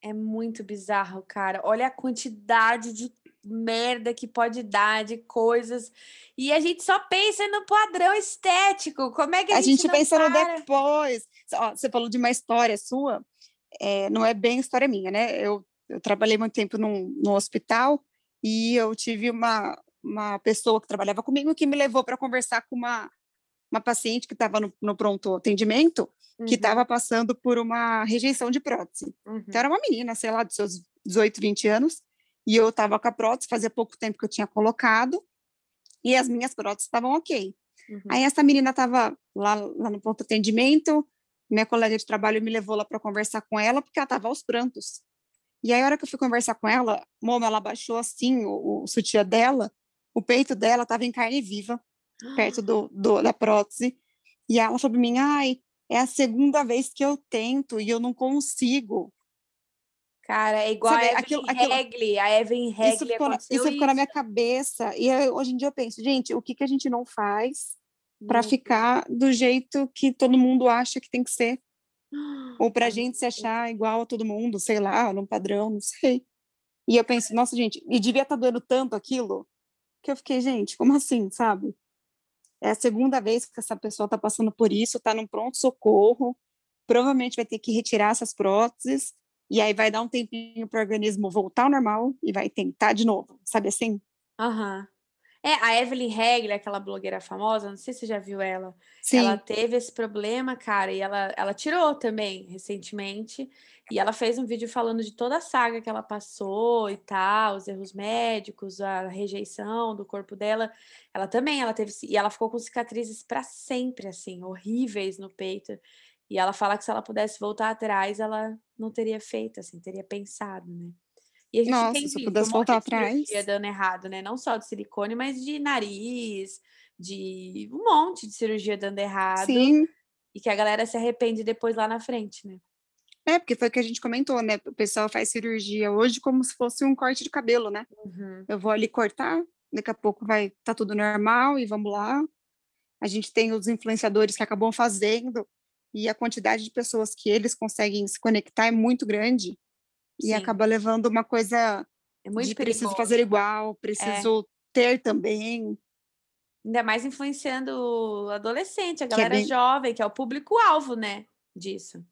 A: É muito bizarro, cara. Olha a quantidade de merda que pode dar, de coisas. E a gente só pensa no padrão estético. Como é que a,
B: a gente, gente pensa
A: para?
B: no depois. Ó, você falou de uma história sua, é, não é bem história minha, né? Eu, eu trabalhei muito tempo num, num hospital e eu tive uma, uma pessoa que trabalhava comigo que me levou para conversar com uma, uma paciente que estava no, no pronto atendimento uhum. que estava passando por uma rejeição de prótese.
A: Uhum.
B: Então, era uma menina, sei lá, dos seus 18, 20 anos, e eu estava com a prótese, fazia pouco tempo que eu tinha colocado, e as minhas próteses estavam ok. Uhum. Aí essa menina estava lá, lá no pronto atendimento, minha colega de trabalho me levou lá para conversar com ela, porque ela estava aos prantos. E aí, a hora que eu fui conversar com ela, Momo, ela baixou assim o, o sutiã dela, o peito dela estava em carne viva, perto do, do, da prótese. E ela falou para mim, ai, é a segunda vez que eu tento e eu não consigo.
A: Cara, é igual Sabe, a Evelyn aquilo, Regli. A Evelyn Regli
B: isso ficou, na, isso ficou na minha cabeça. E eu, hoje em dia eu penso, gente, o que, que a gente não faz para ficar do jeito que todo mundo acha que tem que ser? Ou para a gente se achar igual a todo mundo, sei lá, num padrão, não sei. E eu penso, nossa, gente, e devia estar tá doendo tanto aquilo, que eu fiquei, gente, como assim, sabe? É a segunda vez que essa pessoa está passando por isso, está num pronto-socorro, provavelmente vai ter que retirar essas próteses, e aí vai dar um tempinho para o organismo voltar ao normal e vai tentar de novo, sabe assim?
A: Aham. Uhum. É, a Evelyn Regler, aquela blogueira famosa, não sei se você já viu ela.
B: Sim.
A: Ela teve esse problema, cara, e ela, ela tirou também recentemente. E ela fez um vídeo falando de toda a saga que ela passou e tal, os erros médicos, a rejeição do corpo dela. Ela também, ela teve. E ela ficou com cicatrizes para sempre, assim, horríveis no peito. E ela fala que se ela pudesse voltar atrás, ela não teria feito, assim, teria pensado, né? E a gente
B: Nossa,
A: tem
B: se pudesse um voltar atrás.
A: dando errado, né? Não só de silicone, mas de nariz, de um monte de cirurgia dando errado.
B: Sim.
A: E que a galera se arrepende depois lá na frente, né?
B: É, porque foi o que a gente comentou, né? O pessoal faz cirurgia hoje como se fosse um corte de cabelo, né?
A: Uhum.
B: Eu vou ali cortar, daqui a pouco vai tá tudo normal e vamos lá. a gente tem os influenciadores que acabam fazendo, e a quantidade de pessoas que eles conseguem se conectar é muito grande, e
A: Sim.
B: acaba levando uma coisa
A: É muito
B: de preciso
A: perigoso.
B: fazer igual,
A: É.
B: preciso ter também.
A: Ainda mais influenciando o adolescente, a
B: Que é
A: galera
B: bem-
A: jovem, que é o público-alvo, né? Disso.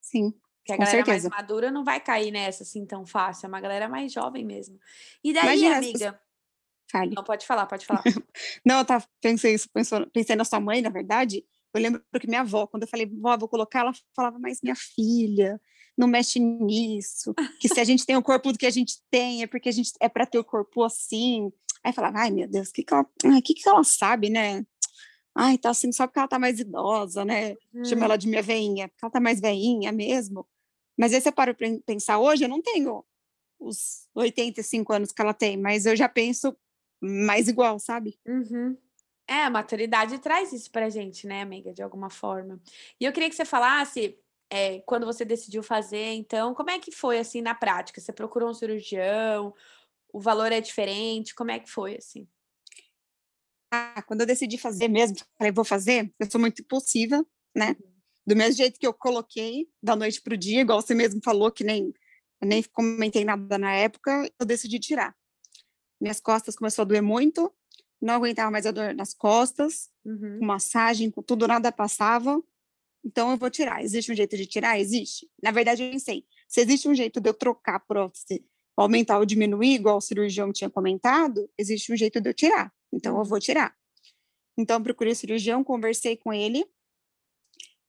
B: Sim,
A: Que a galera
B: certeza.
A: mais madura não vai cair nessa assim tão fácil. É uma galera mais jovem mesmo. E daí,
B: Imagina
A: amiga?
B: fale.
A: Não, pode falar, pode falar.
B: Não, eu tava, pensei isso, pensei na sua mãe, na verdade. Eu lembro que minha avó, quando eu falei, vó, vou colocar, ela falava, mas minha filha, não mexe nisso. Que se a gente tem o corpo do que a gente tem, é porque a gente é para ter o corpo assim. Aí falava, ai meu Deus, o que, que, ela, ai, que, que ela sabe, né? Ai, tá assim só porque ela tá mais idosa, né? Chama
A: Hum,
B: ela de minha veinha, porque ela tá mais veinha mesmo. Mas aí você para pra pensar, hoje eu não tenho os 85 anos que ela tem, mas eu já penso mais igual, sabe?
A: uhum. É, a maturidade traz isso pra gente, né, amiga, de alguma forma. E eu queria que você falasse, é, quando você decidiu fazer, então, como é que foi assim na prática? Você procurou um cirurgião? O valor é diferente? Como é que foi assim?
B: Ah, quando eu decidi fazer mesmo, falei, vou fazer, eu sou muito impulsiva, né? Do mesmo jeito que eu coloquei da noite para o dia, igual você mesmo falou, que nem, nem comentei nada na época, eu decidi tirar. Minhas costas começou a doer muito, não aguentava mais a dor nas costas,
A: Uhum.
B: com massagem, com tudo, nada passava. Então eu vou tirar. Existe um jeito de tirar? Existe. Na verdade, eu pensei, se existe um jeito de eu trocar a prótese, aumentar ou diminuir, igual o cirurgião tinha comentado, existe um jeito de eu tirar. Então eu vou tirar. Então procurei o cirurgião, conversei com ele.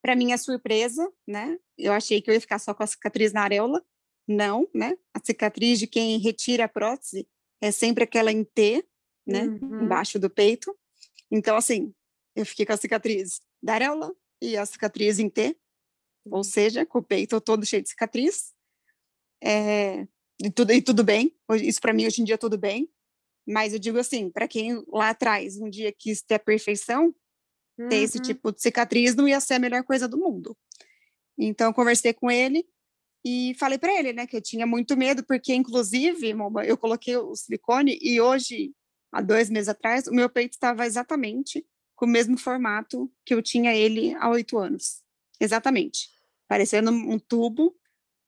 B: Para minha surpresa, né? Eu achei que eu ia ficar só com a cicatriz na areola. Não, né? A cicatriz de quem retira a prótese é sempre aquela em T, né?
A: Uhum.
B: Embaixo do peito. Então, assim, eu fiquei com a cicatriz da areola e a cicatriz em T, ou
A: Uhum.
B: seja, com o peito todo cheio de cicatriz. É, e, tudo, e tudo bem, isso para mim hoje em dia tudo bem. Mas eu digo assim, para quem lá atrás um dia quis ter a perfeição, ter esse
A: Uhum.
B: tipo de cicatriz não ia ser a melhor coisa do mundo. Então, eu conversei com ele e falei para ele, né, que eu tinha muito medo, porque, inclusive, eu coloquei o silicone e hoje, há dois meses atrás, o meu peito estava exatamente com o mesmo formato que eu tinha ele há oito anos. Exatamente. Parecendo um tubo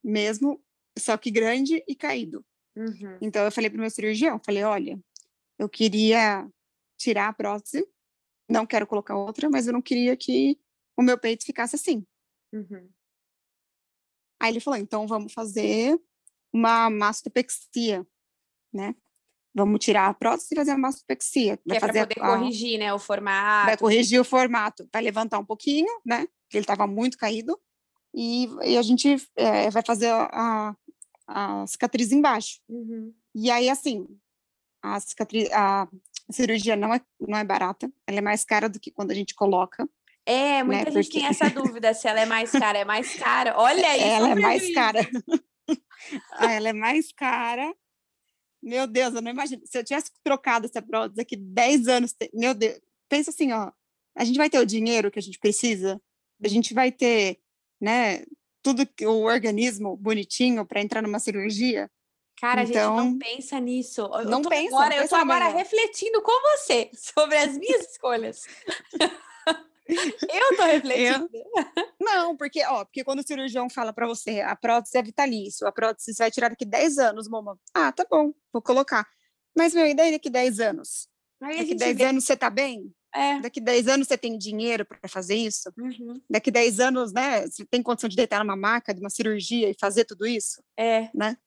B: mesmo, só que grande e caído.
A: Uhum.
B: Então, eu falei para o meu cirurgião, falei, olha, eu queria tirar a prótese, não quero colocar outra, mas eu não queria que o meu peito ficasse assim.
A: Uhum.
B: Aí ele falou, então vamos fazer uma mastopexia, né? Vamos tirar a prótese e fazer a mastopexia.
A: Que é para poder
B: a-
A: corrigir, né, o formato.
B: vai corrigir o formato, vai levantar um pouquinho, né? Porque ele estava muito caído. E, e a gente eh, vai fazer a, a, a cicatriz embaixo.
A: Uhum.
B: E aí, assim, a, cicatriz, a cirurgia não é, não é barata, ela é mais cara do que quando a gente coloca.
A: É, muita gente tem
B: Né, porque-
A: essa dúvida se ela é mais cara. É mais cara. Olha isso.
B: ela é mais
A: prejuízo.
B: cara. Ah, ela é mais cara. Meu Deus, eu não imagino. Se eu tivesse trocado essa prótese daqui 10 anos, meu Deus, pensa assim, ó, a gente vai ter o dinheiro que a gente precisa, a gente vai ter, né, tudo que o organismo bonitinho para entrar numa cirurgia.
A: Cara, a gente não
B: Então,
A: pensa nisso. Eu
B: não pensa,
A: agora,
B: não
A: eu tô agora
B: amanhã.
A: refletindo com você sobre as minhas escolhas. eu tô refletindo.
B: Não, porque, ó, porque quando o cirurgião fala para você, a prótese é vitalício, a prótese você vai tirar daqui 10 anos, mama. Ah, tá bom, vou colocar. Mas, meu, e daí daqui 10 anos?
A: Aí
B: Daqui
A: gente
B: 10
A: vê.
B: anos você tá bem?
A: É.
B: Daqui 10 anos você tem dinheiro para fazer isso?
A: Uhum.
B: Daqui 10 anos, né, você tem condição de deitar numa maca, de uma cirurgia e fazer tudo isso?
A: É.
B: Né?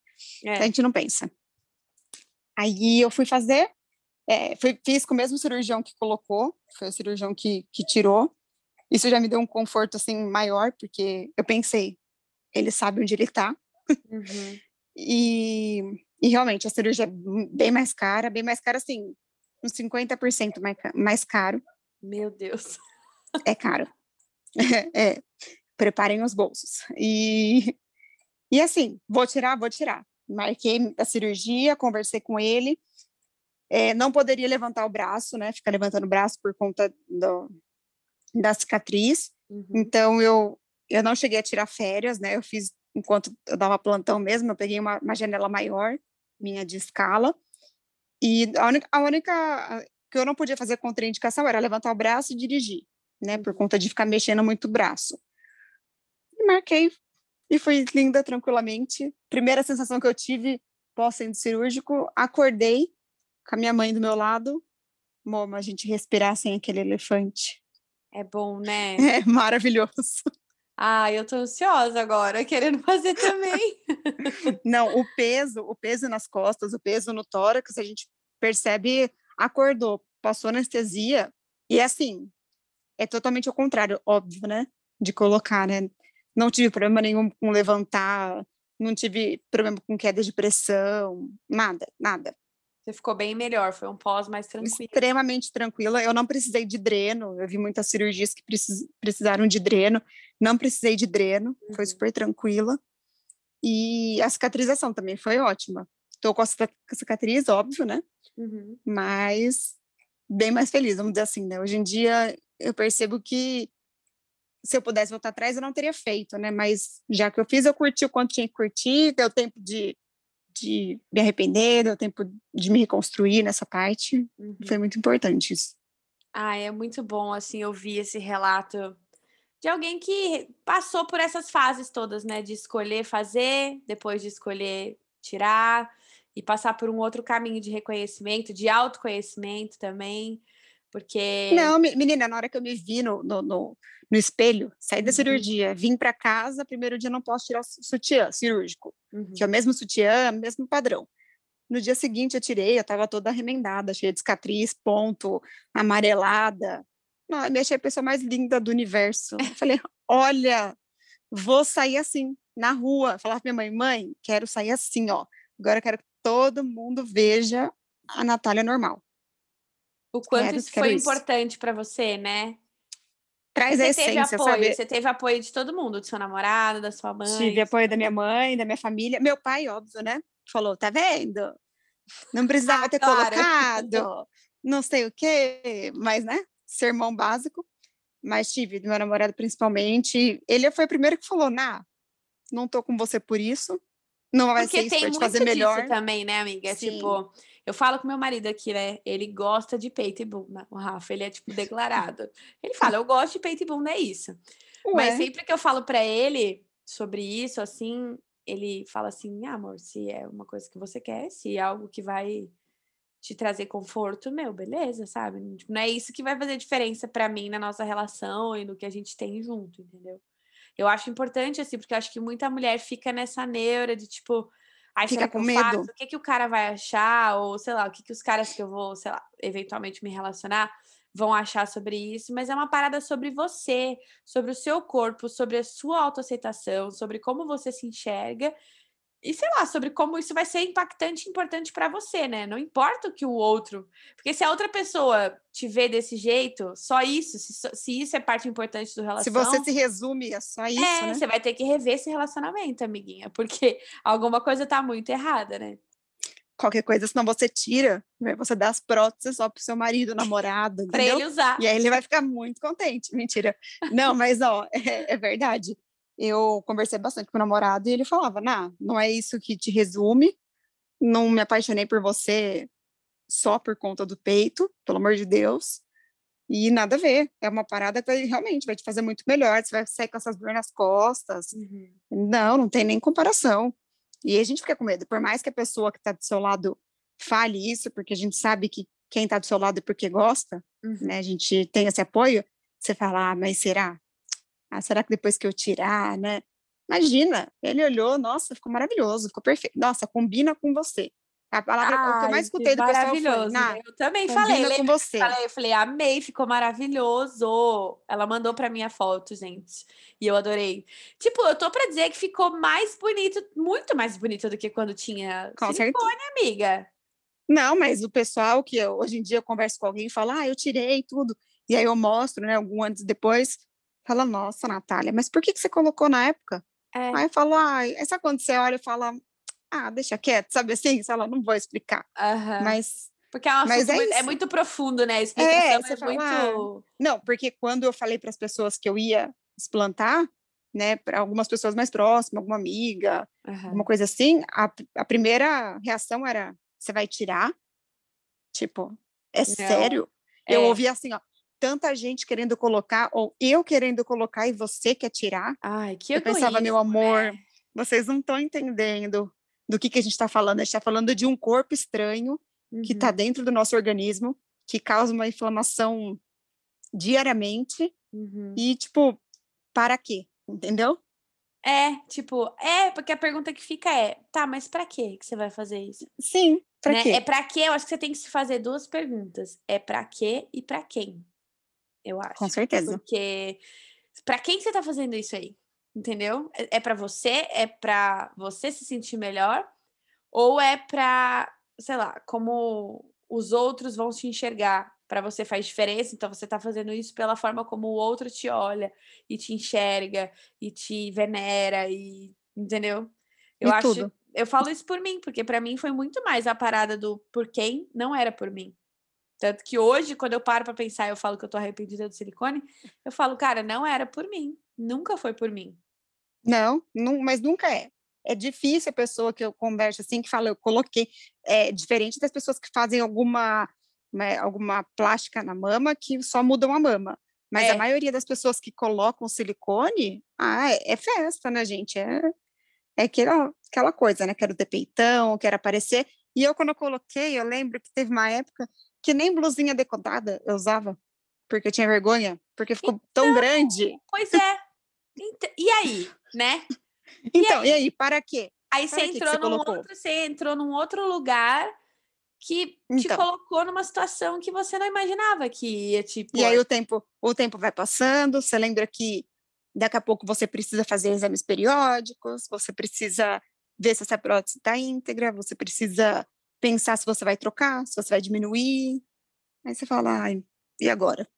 A: É.
B: A gente não pensa. Aí eu fui fazer, é, fui- fiz com o mesmo cirurgião que colocou, foi o cirurgião que, que tirou. Isso já me deu um conforto, assim, maior, porque eu pensei, ele sabe onde ele está.
A: Uhum.
B: E, e realmente, a cirurgia é bem mais cara, bem mais cara, assim, uns 50% mais, mais caro.
A: Meu Deus.
B: É caro. é, preparem os bolsos. E, e assim, vou tirar, vou tirar. Marquei a cirurgia, conversei com ele. É, não poderia levantar o braço, né? Ficar levantando o braço por conta do, da cicatriz.
A: Uhum.
B: Então, eu, eu não cheguei a tirar férias, né? Eu fiz enquanto eu dava plantão mesmo, eu peguei uma, uma janela maior, minha de escala. E a única, a única que eu não podia fazer contraindicação era levantar o braço e dirigir, né? Por conta de ficar mexendo muito o braço. E marquei e fui linda tranquilamente. Primeira sensação que eu tive pós-centro cirúrgico, acordei com a minha mãe do meu lado. Moma, a gente respirar sem aquele elefante.
A: É bom, né?
B: É maravilhoso.
A: Ah, eu tô ansiosa agora, querendo fazer também.
B: Não, o peso, o peso nas costas, o peso no tórax, a gente percebe, acordou, passou anestesia, e assim, é totalmente ao contrário, óbvio, né? De colocar, né? Não tive problema nenhum com levantar, não tive problema com queda de pressão, nada, nada.
A: Você ficou bem melhor, foi um pós mais tranquilo.
B: Extremamente tranquila. Eu não precisei de dreno. Eu vi muitas cirurgias que precis, precisaram de dreno. Não precisei de dreno, uhum. foi super tranquila. E a cicatrização também foi ótima. Estou com a cicatriz, óbvio, né? Uhum. Mas bem mais feliz, vamos dizer assim, né? Hoje em dia eu percebo que se eu pudesse voltar atrás, eu não teria feito, né? Mas já que eu fiz, eu curti o quanto tinha que curtir, deu tempo de de me arrepender, deu tempo de me reconstruir nessa parte. Uhum. Foi muito importante isso.
A: Ah, é muito bom, assim, ouvir esse relato de alguém que passou por essas fases todas, né? De escolher fazer, depois de escolher tirar e passar por um outro caminho de reconhecimento, de autoconhecimento também, porque...
B: Não, menina, na hora que eu me vi no, no, no, no espelho, saí da uhum. cirurgia, vim para casa, primeiro dia não posso tirar o sutiã cirúrgico, uhum. que é o mesmo sutiã, mesmo padrão. No dia seguinte eu tirei, eu estava toda remendada, cheia de cicatriz, ponto, amarelada. Não, eu me achei a pessoa mais linda do universo. Eu falei, olha, vou sair assim, na rua. Falava pra minha mãe, mãe, quero sair assim, ó. Agora eu quero que todo mundo veja a Natália normal.
A: O quanto quero, isso foi importante para você, né?
B: traz
A: você
B: a essência,
A: teve apoio,
B: sabe?
A: Você teve apoio de todo mundo, do seu namorado, da sua mãe.
B: Tive apoio da minha mãe, da minha família. Meu pai, óbvio, né? Falou, tá vendo? Não precisava ah, ter claro. colocado, não sei o quê, mas, né? Sermão básico. Mas tive, do meu namorado principalmente. Ele foi o primeiro que falou, nah, não tô com você por isso. Não vai
A: Porque
B: ser isso
A: pra
B: te fazer melhor.
A: também, né, amiga? Sim. Tipo, eu falo com meu marido aqui, né? Ele gosta de peito e bunda. O Rafa, ele é tipo declarado. Ele fala, eu gosto de peito e bunda, é isso. Ué. Mas sempre que eu falo para ele sobre isso, assim, ele fala assim: ah, amor, se é uma coisa que você quer, se é algo que vai te trazer conforto, meu, beleza, sabe? Tipo, não é isso que vai fazer diferença para mim na nossa relação e no que a gente tem junto, entendeu? Eu acho importante, assim, porque eu acho que muita mulher fica nessa neura de tipo, Aí
B: Fica com medo. Faço?
A: O que, que o cara vai achar? Ou, sei lá, o que, que os caras que eu vou, sei lá, eventualmente me relacionar vão achar sobre isso, mas é uma parada sobre você, sobre o seu corpo, sobre a sua autoaceitação, sobre como você se enxerga e sei lá, sobre como isso vai ser impactante e importante para você, né? Não importa o que o outro. Porque se a outra pessoa te vê desse jeito, só isso, se, se isso é parte importante do relacionamento.
B: Se você se resume a só isso,
A: é,
B: né?
A: Você vai ter que rever esse relacionamento, amiguinha, porque alguma coisa tá muito errada, né?
B: Qualquer coisa, senão você tira, né? você dá as próteses só pro seu marido, namorado,
A: para ele usar.
B: E aí ele vai ficar muito contente. Mentira. Não, mas ó, é, é verdade eu conversei bastante com o namorado e ele falava: nah, não é isso que te resume, não me apaixonei por você só por conta do peito, pelo amor de Deus. E nada a ver, é uma parada que realmente vai te fazer muito melhor, você vai sair com essas dores nas costas. Uhum. Não, não tem nem comparação. E a gente fica com medo, por mais que a pessoa que está do seu lado fale isso, porque a gente sabe que quem está do seu lado é porque gosta, uhum. né? A gente tem esse apoio, você fala, ah, mas será? Ah, será que depois que eu tirar, né? Imagina, ele olhou, nossa, ficou maravilhoso, ficou perfeito. Nossa, combina com você. A palavra Ai, que eu mais escutei do
A: maravilhoso.
B: pessoal foi,
A: eu também falei, com você. Falei, eu falei, amei, ficou maravilhoso. Ela mandou para mim a foto, gente, e eu adorei. Tipo, eu tô para dizer que ficou mais bonito, muito mais bonito do que quando tinha com silicone, certeza. amiga.
B: Não, mas o pessoal que eu, hoje em dia eu converso com alguém e fala, ah, eu tirei tudo, e aí eu mostro, né, algum antes e depois, Fala, nossa, Natália, mas por que, que você colocou na época? É. Aí eu falo, ah, essa quando você olha e fala, ah, deixa quieto, sabe assim? Se ela não vou explicar.
A: Uhum.
B: Mas.
A: Porque é, um mas é, é, muito profundo, né? A explicação é, você é fala, muito.
B: Ah, não, porque quando eu falei para as pessoas que eu ia explantar, né, para algumas pessoas mais próximas, alguma amiga, uhum. alguma coisa assim, a, a primeira reação era: você vai tirar? Tipo, É não. sério? Eu é. ouvi assim, ó, tanta gente querendo colocar, ou eu querendo colocar e você quer tirar.
A: Ai, que
B: Eu pensava, meu amor, né? vocês não estão entendendo do que, que a gente está falando. A gente está falando de um corpo estranho uhum. que está dentro do nosso organismo, que causa uma inflamação diariamente. Uhum. E, tipo, para quê? Entendeu?
A: É, tipo, é, porque a pergunta que fica é, tá, mas para quê que você vai fazer isso?
B: Sim, para
A: né?
B: quê?
A: É para quê? Eu acho que você tem que se fazer duas perguntas. É para quê e para quem? Eu acho.
B: Com certeza.
A: Porque para quem você tá fazendo isso aí? Entendeu? É, é para você? É para você se sentir melhor? Ou é para, sei lá, como os outros vão te enxergar? Para você faz diferença, então você tá fazendo isso pela forma como o outro te olha e te enxerga e te venera e entendeu? Eu
B: e
A: acho,
B: tudo.
A: eu falo isso por mim, porque para mim foi muito mais a parada do por quem não era por mim. Tanto que hoje, quando eu paro para pensar, eu falo que eu tô arrependida do silicone, eu falo, cara, não era por mim. Nunca foi por mim.
B: Não, não mas nunca é. É difícil a pessoa que eu converso assim, que fala, eu coloquei. É diferente das pessoas que fazem alguma, né, alguma plástica na mama que só mudam a mama. Mas é. a maioria das pessoas que colocam silicone, ah, é, é festa, né, gente? É, é aquela, aquela coisa, né? Quero ter peitão, quero aparecer. E eu, quando eu coloquei, eu lembro que teve uma época que nem blusinha decotada eu usava, porque eu tinha vergonha, porque ficou então, tão grande.
A: Pois é. E aí, né?
B: E então, aí? e aí, para quê?
A: Aí para você entrou você num colocou? outro, você entrou num outro lugar que então. te colocou numa situação que você não imaginava que ia tipo.
B: E aí o tempo, o tempo vai passando, você lembra que daqui a pouco você precisa fazer exames periódicos, você precisa ver se essa prótese está íntegra, você precisa pensar se você vai trocar, se você vai diminuir. Aí você fala, ai, e agora?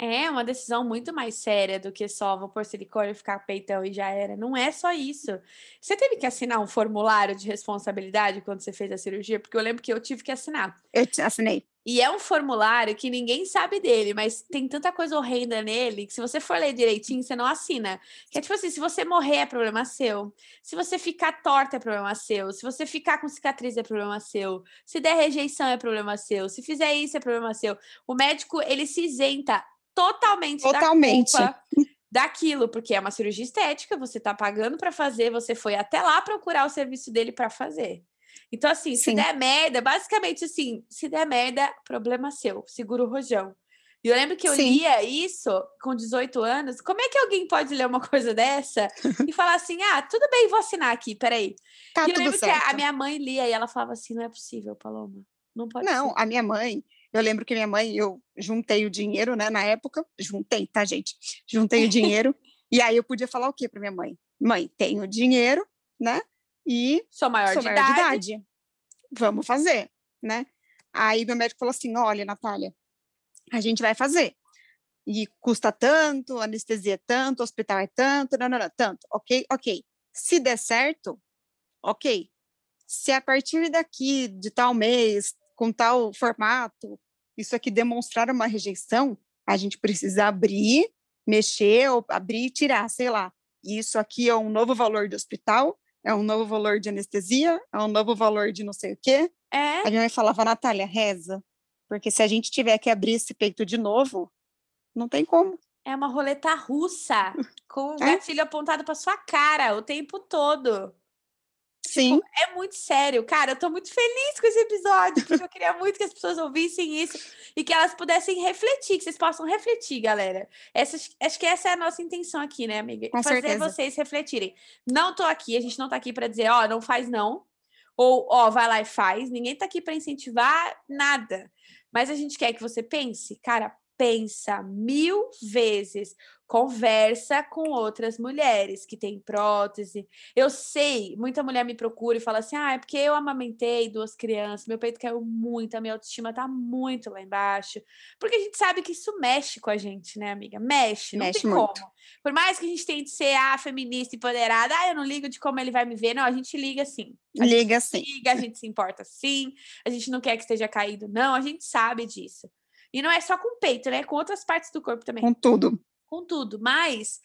A: É uma decisão muito mais séria do que só vou pôr silicone, ficar peitão e já era. Não é só isso. Você teve que assinar um formulário de responsabilidade quando você fez a cirurgia? Porque eu lembro que eu tive que assinar.
B: Eu assinei.
A: E é um formulário que ninguém sabe dele, mas tem tanta coisa horrenda nele que se você for ler direitinho, você não assina. Que é tipo assim, se você morrer é problema seu. Se você ficar torta é problema seu. Se você ficar com cicatriz é problema seu. Se der rejeição é problema seu. Se fizer isso é problema seu. O médico, ele se isenta totalmente, totalmente. da culpa daquilo, porque é uma cirurgia estética, você tá pagando para fazer, você foi até lá procurar o serviço dele para fazer. Então, assim, Sim. se der merda, basicamente assim, se der merda, problema seu, segura o rojão. E eu lembro que eu Sim. lia isso com 18 anos. Como é que alguém pode ler uma coisa dessa e falar assim: ah, tudo bem, vou assinar aqui, peraí.
B: Tá
A: e eu
B: lembro certo.
A: que a minha mãe lia e ela falava assim: não é possível, Paloma. Não pode
B: Não,
A: ser.
B: a minha mãe, eu lembro que minha mãe, eu juntei o dinheiro, né, na época, juntei, tá, gente? Juntei o dinheiro, e aí eu podia falar o quê para minha mãe? Mãe, tenho dinheiro, né? E
A: sou maior,
B: sou
A: de,
B: maior
A: idade.
B: de idade. Vamos fazer, né? Aí meu médico falou assim: olha, Natália, a gente vai fazer. E custa tanto, anestesia é tanto, hospital é tanto, não, não, não, tanto. Ok, ok. Se der certo, ok. Se a partir daqui, de tal mês, com tal formato, isso aqui demonstrar uma rejeição, a gente precisa abrir, mexer, ou abrir e tirar, sei lá. Isso aqui é um novo valor de hospital, é um novo valor de anestesia, é um novo valor de não sei o quê.
A: É.
B: A minha mãe falava, Natália, reza. Porque se a gente tiver que abrir esse peito de novo, não tem como.
A: É uma roleta russa, com o é? gatilho apontado para sua cara o tempo todo.
B: Sim. Tipo,
A: é muito sério. Cara, eu tô muito feliz com esse episódio, porque eu queria muito que as pessoas ouvissem isso e que elas pudessem refletir, que vocês possam refletir, galera. Essa, acho que essa é a nossa intenção aqui, né, amiga?
B: Com
A: Fazer
B: certeza.
A: vocês refletirem. Não tô aqui, a gente não tá aqui para dizer, ó, oh, não faz não. Ou, ó, oh, vai lá e faz. Ninguém tá aqui para incentivar nada. Mas a gente quer que você pense, cara, pensa mil vezes conversa com outras mulheres que têm prótese. Eu sei, muita mulher me procura e fala assim: ah, é porque eu amamentei duas crianças, meu peito caiu muito, a minha autoestima tá muito lá embaixo. Porque a gente sabe que isso mexe com a gente, né, amiga? Mexe, não
B: mexe
A: tem
B: muito.
A: como. Por mais que a gente tente ser ah, feminista, empoderada, ah, eu não ligo de como ele vai me ver, não, a gente liga sim. A
B: liga sim.
A: Liga, a gente se importa sim, a gente não quer que esteja caído, não, a gente sabe disso. E não é só com o peito, né? Com outras partes do corpo também.
B: Com tudo
A: com tudo, mas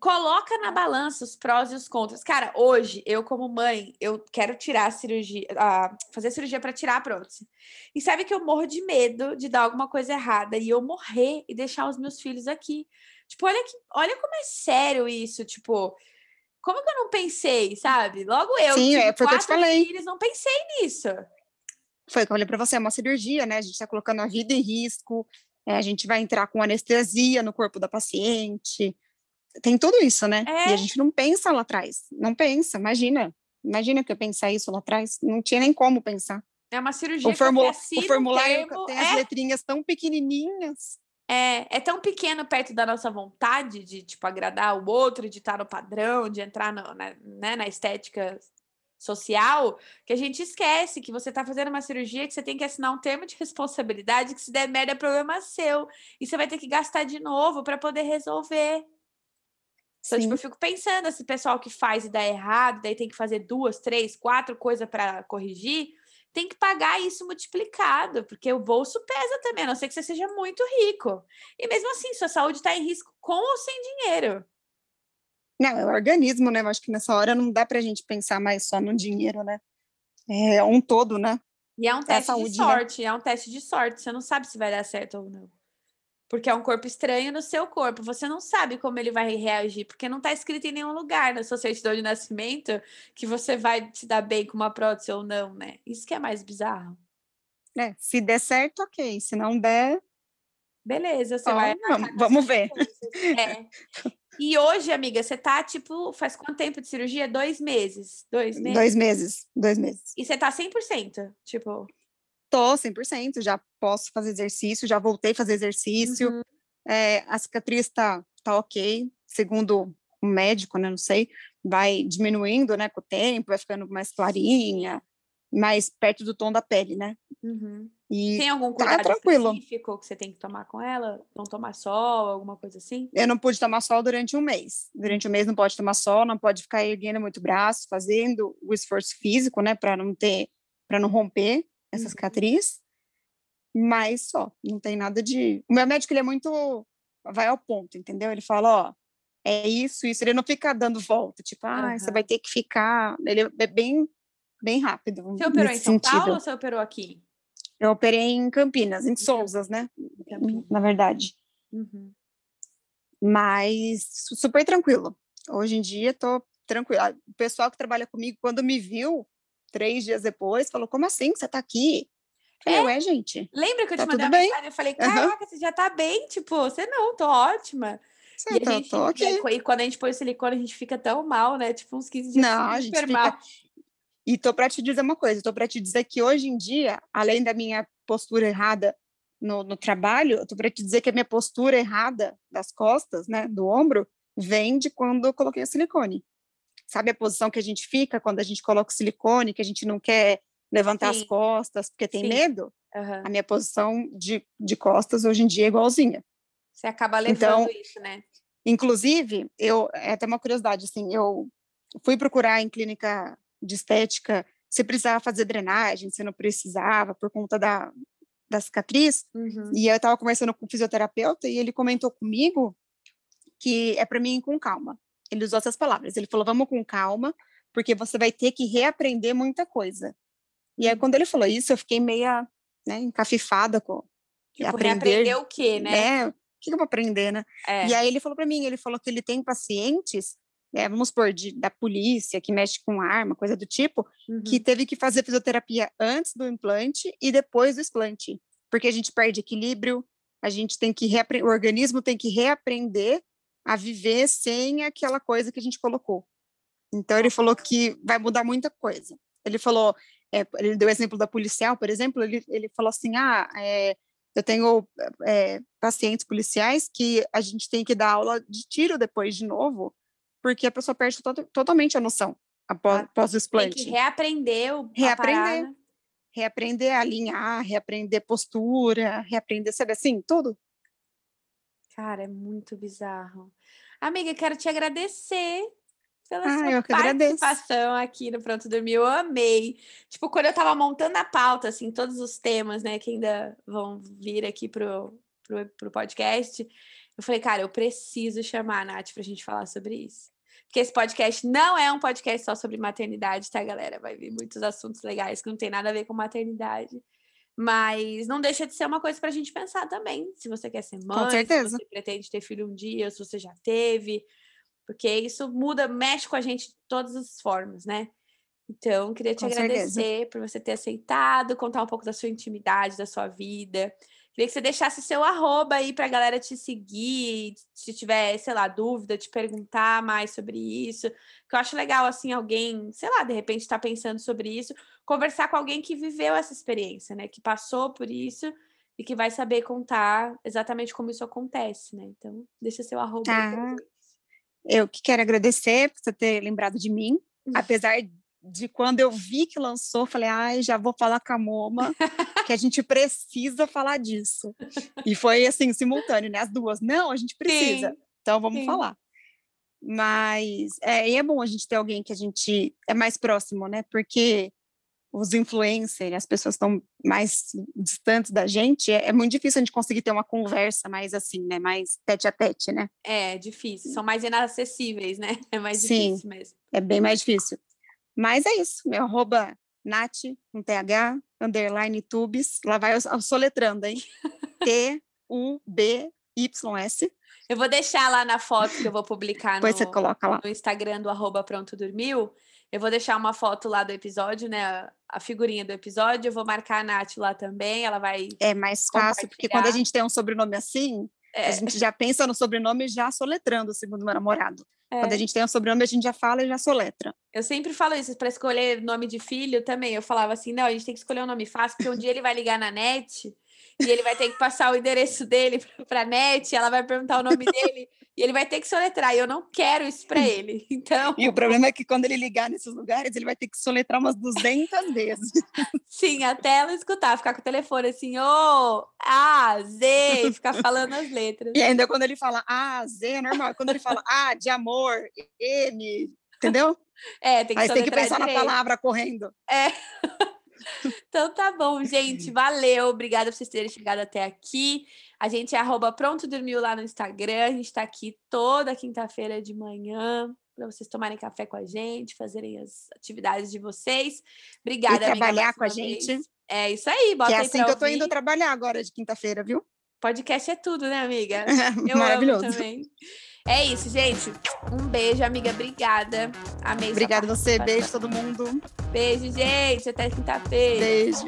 A: coloca na balança os prós e os contras. Cara, hoje, eu como mãe, eu quero tirar a cirurgia, uh, fazer cirurgia para tirar a prótese. E sabe que eu morro de medo de dar alguma coisa errada e eu morrer e deixar os meus filhos aqui. Tipo, olha que, olha como é sério isso, tipo, como que eu não pensei, sabe? Logo eu,
B: Sim,
A: tipo,
B: é, eu te falei.
A: filhos, não pensei nisso.
B: Foi o que eu falei para você, é uma cirurgia, né? A gente está colocando a vida em risco, é, a gente vai entrar com anestesia no corpo da paciente, tem tudo isso, né?
A: É.
B: E a gente não pensa lá atrás, não pensa, imagina. Imagina que eu pensar isso lá atrás, não tinha nem como pensar.
A: É uma cirurgia
B: O, formula, o formulário
A: termo,
B: tem
A: é,
B: as letrinhas tão pequenininhas.
A: é, é tão pequeno perto da nossa vontade de, tipo, agradar o outro, de estar no padrão, de entrar no, na, né, na estética social, que a gente esquece que você está fazendo uma cirurgia que você tem que assinar um termo de responsabilidade que se der merda é problema seu. E você vai ter que gastar de novo para poder resolver. Então, tipo, eu fico pensando, esse pessoal que faz e dá errado, daí tem que fazer duas, três, quatro coisas para corrigir, tem que pagar isso multiplicado, porque o bolso pesa também, a não ser que você seja muito rico. E mesmo assim, sua saúde está em risco com ou sem dinheiro.
B: Não, é o organismo, né? Eu acho que nessa hora não dá pra gente pensar mais só no dinheiro, né? É um todo, né?
A: E é um teste
B: saúde,
A: de
B: né?
A: sorte, é um teste de sorte. Você não sabe se vai dar certo ou não. Porque é um corpo estranho no seu corpo. Você não sabe como ele vai reagir, porque não está escrito em nenhum lugar na sua certidão de nascimento que você vai se dar bem com uma prótese ou não, né? Isso que é mais bizarro.
B: É, se der certo, ok. Se não der,
A: Beleza, você
B: ó,
A: vai.
B: vamos, vamos ver.
A: É. E hoje, amiga, você tá, tipo, faz quanto tempo de cirurgia? Dois meses? Dois meses?
B: Dois meses, dois meses.
A: E você tá 100%? Tipo,
B: Tô 100%, já posso fazer exercício, já voltei a fazer exercício.
A: uhum.
B: É, a cicatriz tá, tá ok, segundo o médico, né? Não sei, vai diminuindo, né, com o tempo, vai ficando mais clarinha, mais perto do tom da pele, né?
A: Uhum.
B: E
A: Tem algum
B: tá
A: cuidado
B: tranquilo.
A: específico que você tem que tomar com ela? Não tomar sol, alguma coisa assim?
B: eu não pude tomar sol durante um mês. Durante um mês não pode tomar sol, não pode ficar erguendo muito o braço, fazendo o esforço físico, né, para não ter, para não romper essa
A: Uhum.
B: cicatriz. Mas só, não tem nada de. O meu médico ele é muito vai ao ponto, entendeu? Ele fala, ó, é isso, isso. Ele não fica dando volta, tipo, ah, você
A: Aham.
B: vai ter que ficar. Ele é bem, bem rápido.
A: Você operou em São
B: sentido.
A: Paulo ou você operou aqui?
B: Eu operei em Campinas, em Souzas, né?
A: Campinas?
B: Na verdade.
A: Uhum.
B: mas su- super tranquilo. Hoje em dia tô tranquila. O pessoal que trabalha comigo, quando me viu três dias depois, falou: Como assim que você tá aqui? Ué, gente,
A: Lembra que eu
B: Tá
A: te mandei uma mensagem? Eu falei, caraca, você já tá bem? Tipo, você não, tô ótima.
B: você
A: E,
B: tá,
A: gente,
B: tô
A: e e quando a gente põe o silicone, a gente fica tão mal, né? Tipo, uns 15 dias
B: Não,
A: super
B: fica-
A: mal.
B: E tô para te dizer uma coisa: tô para te dizer que hoje em dia, além da minha postura errada no, no trabalho, tô para te dizer que a minha postura errada das costas, né, do ombro, vem de quando eu coloquei o silicone. Sabe a posição que a gente fica quando a gente coloca o silicone, que a gente não quer levantar
A: Sim.
B: as costas porque tem
A: Sim.
B: medo?
A: Aham.
B: A minha posição de, de costas hoje em dia é igualzinha.
A: Você acaba levando
B: Então,
A: isso, né?
B: Inclusive, eu é até uma curiosidade, assim, eu fui procurar em clínica de estética se precisava fazer drenagem, se não precisava, por conta da, da cicatriz.
A: Uhum.
B: E eu estava conversando com o fisioterapeuta e ele comentou comigo que é para mim ir com calma. Ele usou essas palavras. Ele falou: vamos com calma, porque você vai ter que reaprender muita coisa. E aí, quando ele falou isso, eu fiquei meia né, encafifada com
A: Tipo,
B: aprender,
A: reaprender o quê, né?
B: né? O que que eu vou aprender, né?
A: É.
B: E aí ele falou para mim, ele falou que ele tem pacientes, né, vamos supor, de, da polícia, que mexe com arma, coisa do tipo,
A: Uhum.
B: que teve que fazer fisioterapia antes do implante e depois do explante, porque a gente perde equilíbrio, a gente tem que reapre- o organismo tem que reaprender a viver sem aquela coisa que a gente colocou. Então ele falou que vai mudar muita coisa. Ele falou, é, ele deu o exemplo da policial, por exemplo, ele, ele falou assim, ah, é, eu tenho é, pacientes policiais que a gente tem que dar aula de tiro depois de novo, porque a pessoa perde to totalmente a noção após,
A: Ah,
B: após o
A: Tem
B: explante
A: que reaprender o a
B: Reaprender.
A: parada.
B: reaprender a alinhar, reaprender postura, reaprender, sabe assim, tudo.
A: Cara, é muito bizarro. Amiga, quero te agradecer pela
B: Ah,
A: sua
B: que agradeço.
A: participação aqui no Pronto Dormir. Eu amei. Tipo, quando eu tava montando a pauta, assim, todos os temas, né, que ainda vão vir aqui pro, pro, pro podcast, Eu falei, cara, eu preciso chamar a Nath pra gente falar sobre isso. Porque esse podcast não é um podcast só sobre maternidade, tá, galera? Vai vir muitos assuntos legais que não tem nada a ver com maternidade. Mas não deixa de ser uma coisa para a gente pensar também. Se você quer ser mãe, se você pretende ter filho um dia, se você já teve. Porque isso muda, mexe com a gente de todas as formas, né? Então, queria te com agradecer certeza. por você ter aceitado, contar um pouco da sua intimidade, da sua vida. Queria que você deixasse seu arroba aí para a galera te seguir, se tiver, sei lá, dúvida, te perguntar mais sobre isso. Que eu acho legal, assim, alguém, sei lá, de repente está pensando sobre isso, conversar com alguém que viveu essa experiência, né? Que passou por isso e que vai saber contar exatamente como isso acontece, né? Então, deixa seu arroba.
B: Tá. Eu que quero agradecer por você ter lembrado de mim, hum. apesar de quando eu vi que lançou, falei, ai, já vou falar com a Moma, que a gente precisa falar disso. E foi assim, simultâneo, né? As duas, não, a gente precisa. Sim. Então vamos Sim. falar. Mas é, é bom a gente ter alguém que a gente é mais próximo, né? Porque os influencers, as pessoas estão mais distantes da gente, é, é, muito difícil a gente conseguir ter uma conversa mais assim, né? Mais tete a tete, né?
A: É, difícil. São mais inacessíveis, né? É mais Sim, difícil mesmo.
B: É bem mais difícil. Mas é isso, meu arroba Nath, com TH, underline tubes, lá vai eu, eu soletrando, hein? T-U-B-Y-S.
A: Eu vou deixar lá na foto que eu vou publicar
B: no, você coloca lá.
A: no Instagram do arroba pronto dormiu. Eu vou deixar uma foto lá do episódio, né? A figurinha do episódio. Eu vou marcar a Nath lá também. Ela vai.
B: É mais fácil, porque quando a gente tem um sobrenome assim, é. a gente já pensa no sobrenome já soletrando, segundo meu namorado. É. Quando a gente tem um sobrenome, a gente já fala e já soletra.
A: Eu sempre falo isso, para escolher nome de filho também. Eu falava assim: não, a gente tem que escolher um nome fácil, porque um dia ele vai ligar na net e ele vai ter que passar o endereço dele para a net, ela vai perguntar o nome dele e ele vai ter que soletrar. E eu não quero isso para ele. Então.
B: E o problema é que quando ele ligar nesses lugares, ele vai ter que soletrar umas 200 vezes.
A: Sim, até ela escutar, ficar com o telefone assim, ô, A, Z, e ficar falando as letras.
B: E ainda quando ele fala A, Z, é normal. Quando ele fala A de amor, M, entendeu?
A: É, tem que
B: Aí tem que pensar direito. na palavra correndo.
A: É. Então tá bom, gente. Valeu. Obrigada por vocês terem chegado até aqui. A gente é arroba Pronto Dormiu lá no Instagram. A gente tá aqui toda quinta-feira de manhã para vocês tomarem café com a gente, fazerem as atividades de vocês. Obrigada, e
B: trabalhar com a gente. Vez.
A: É isso aí, bota
B: que é
A: assim
B: que eu tô indo trabalhar agora de quinta-feira, viu?
A: Podcast é tudo, né, amiga?
B: Eu Maravilhoso.
A: amo também. É isso, gente. Um beijo, amiga. Obrigada. Amei
B: Obrigada você. Beijo, todo mundo.
A: Beijo, gente. Até quinta-feira.
B: Beijo.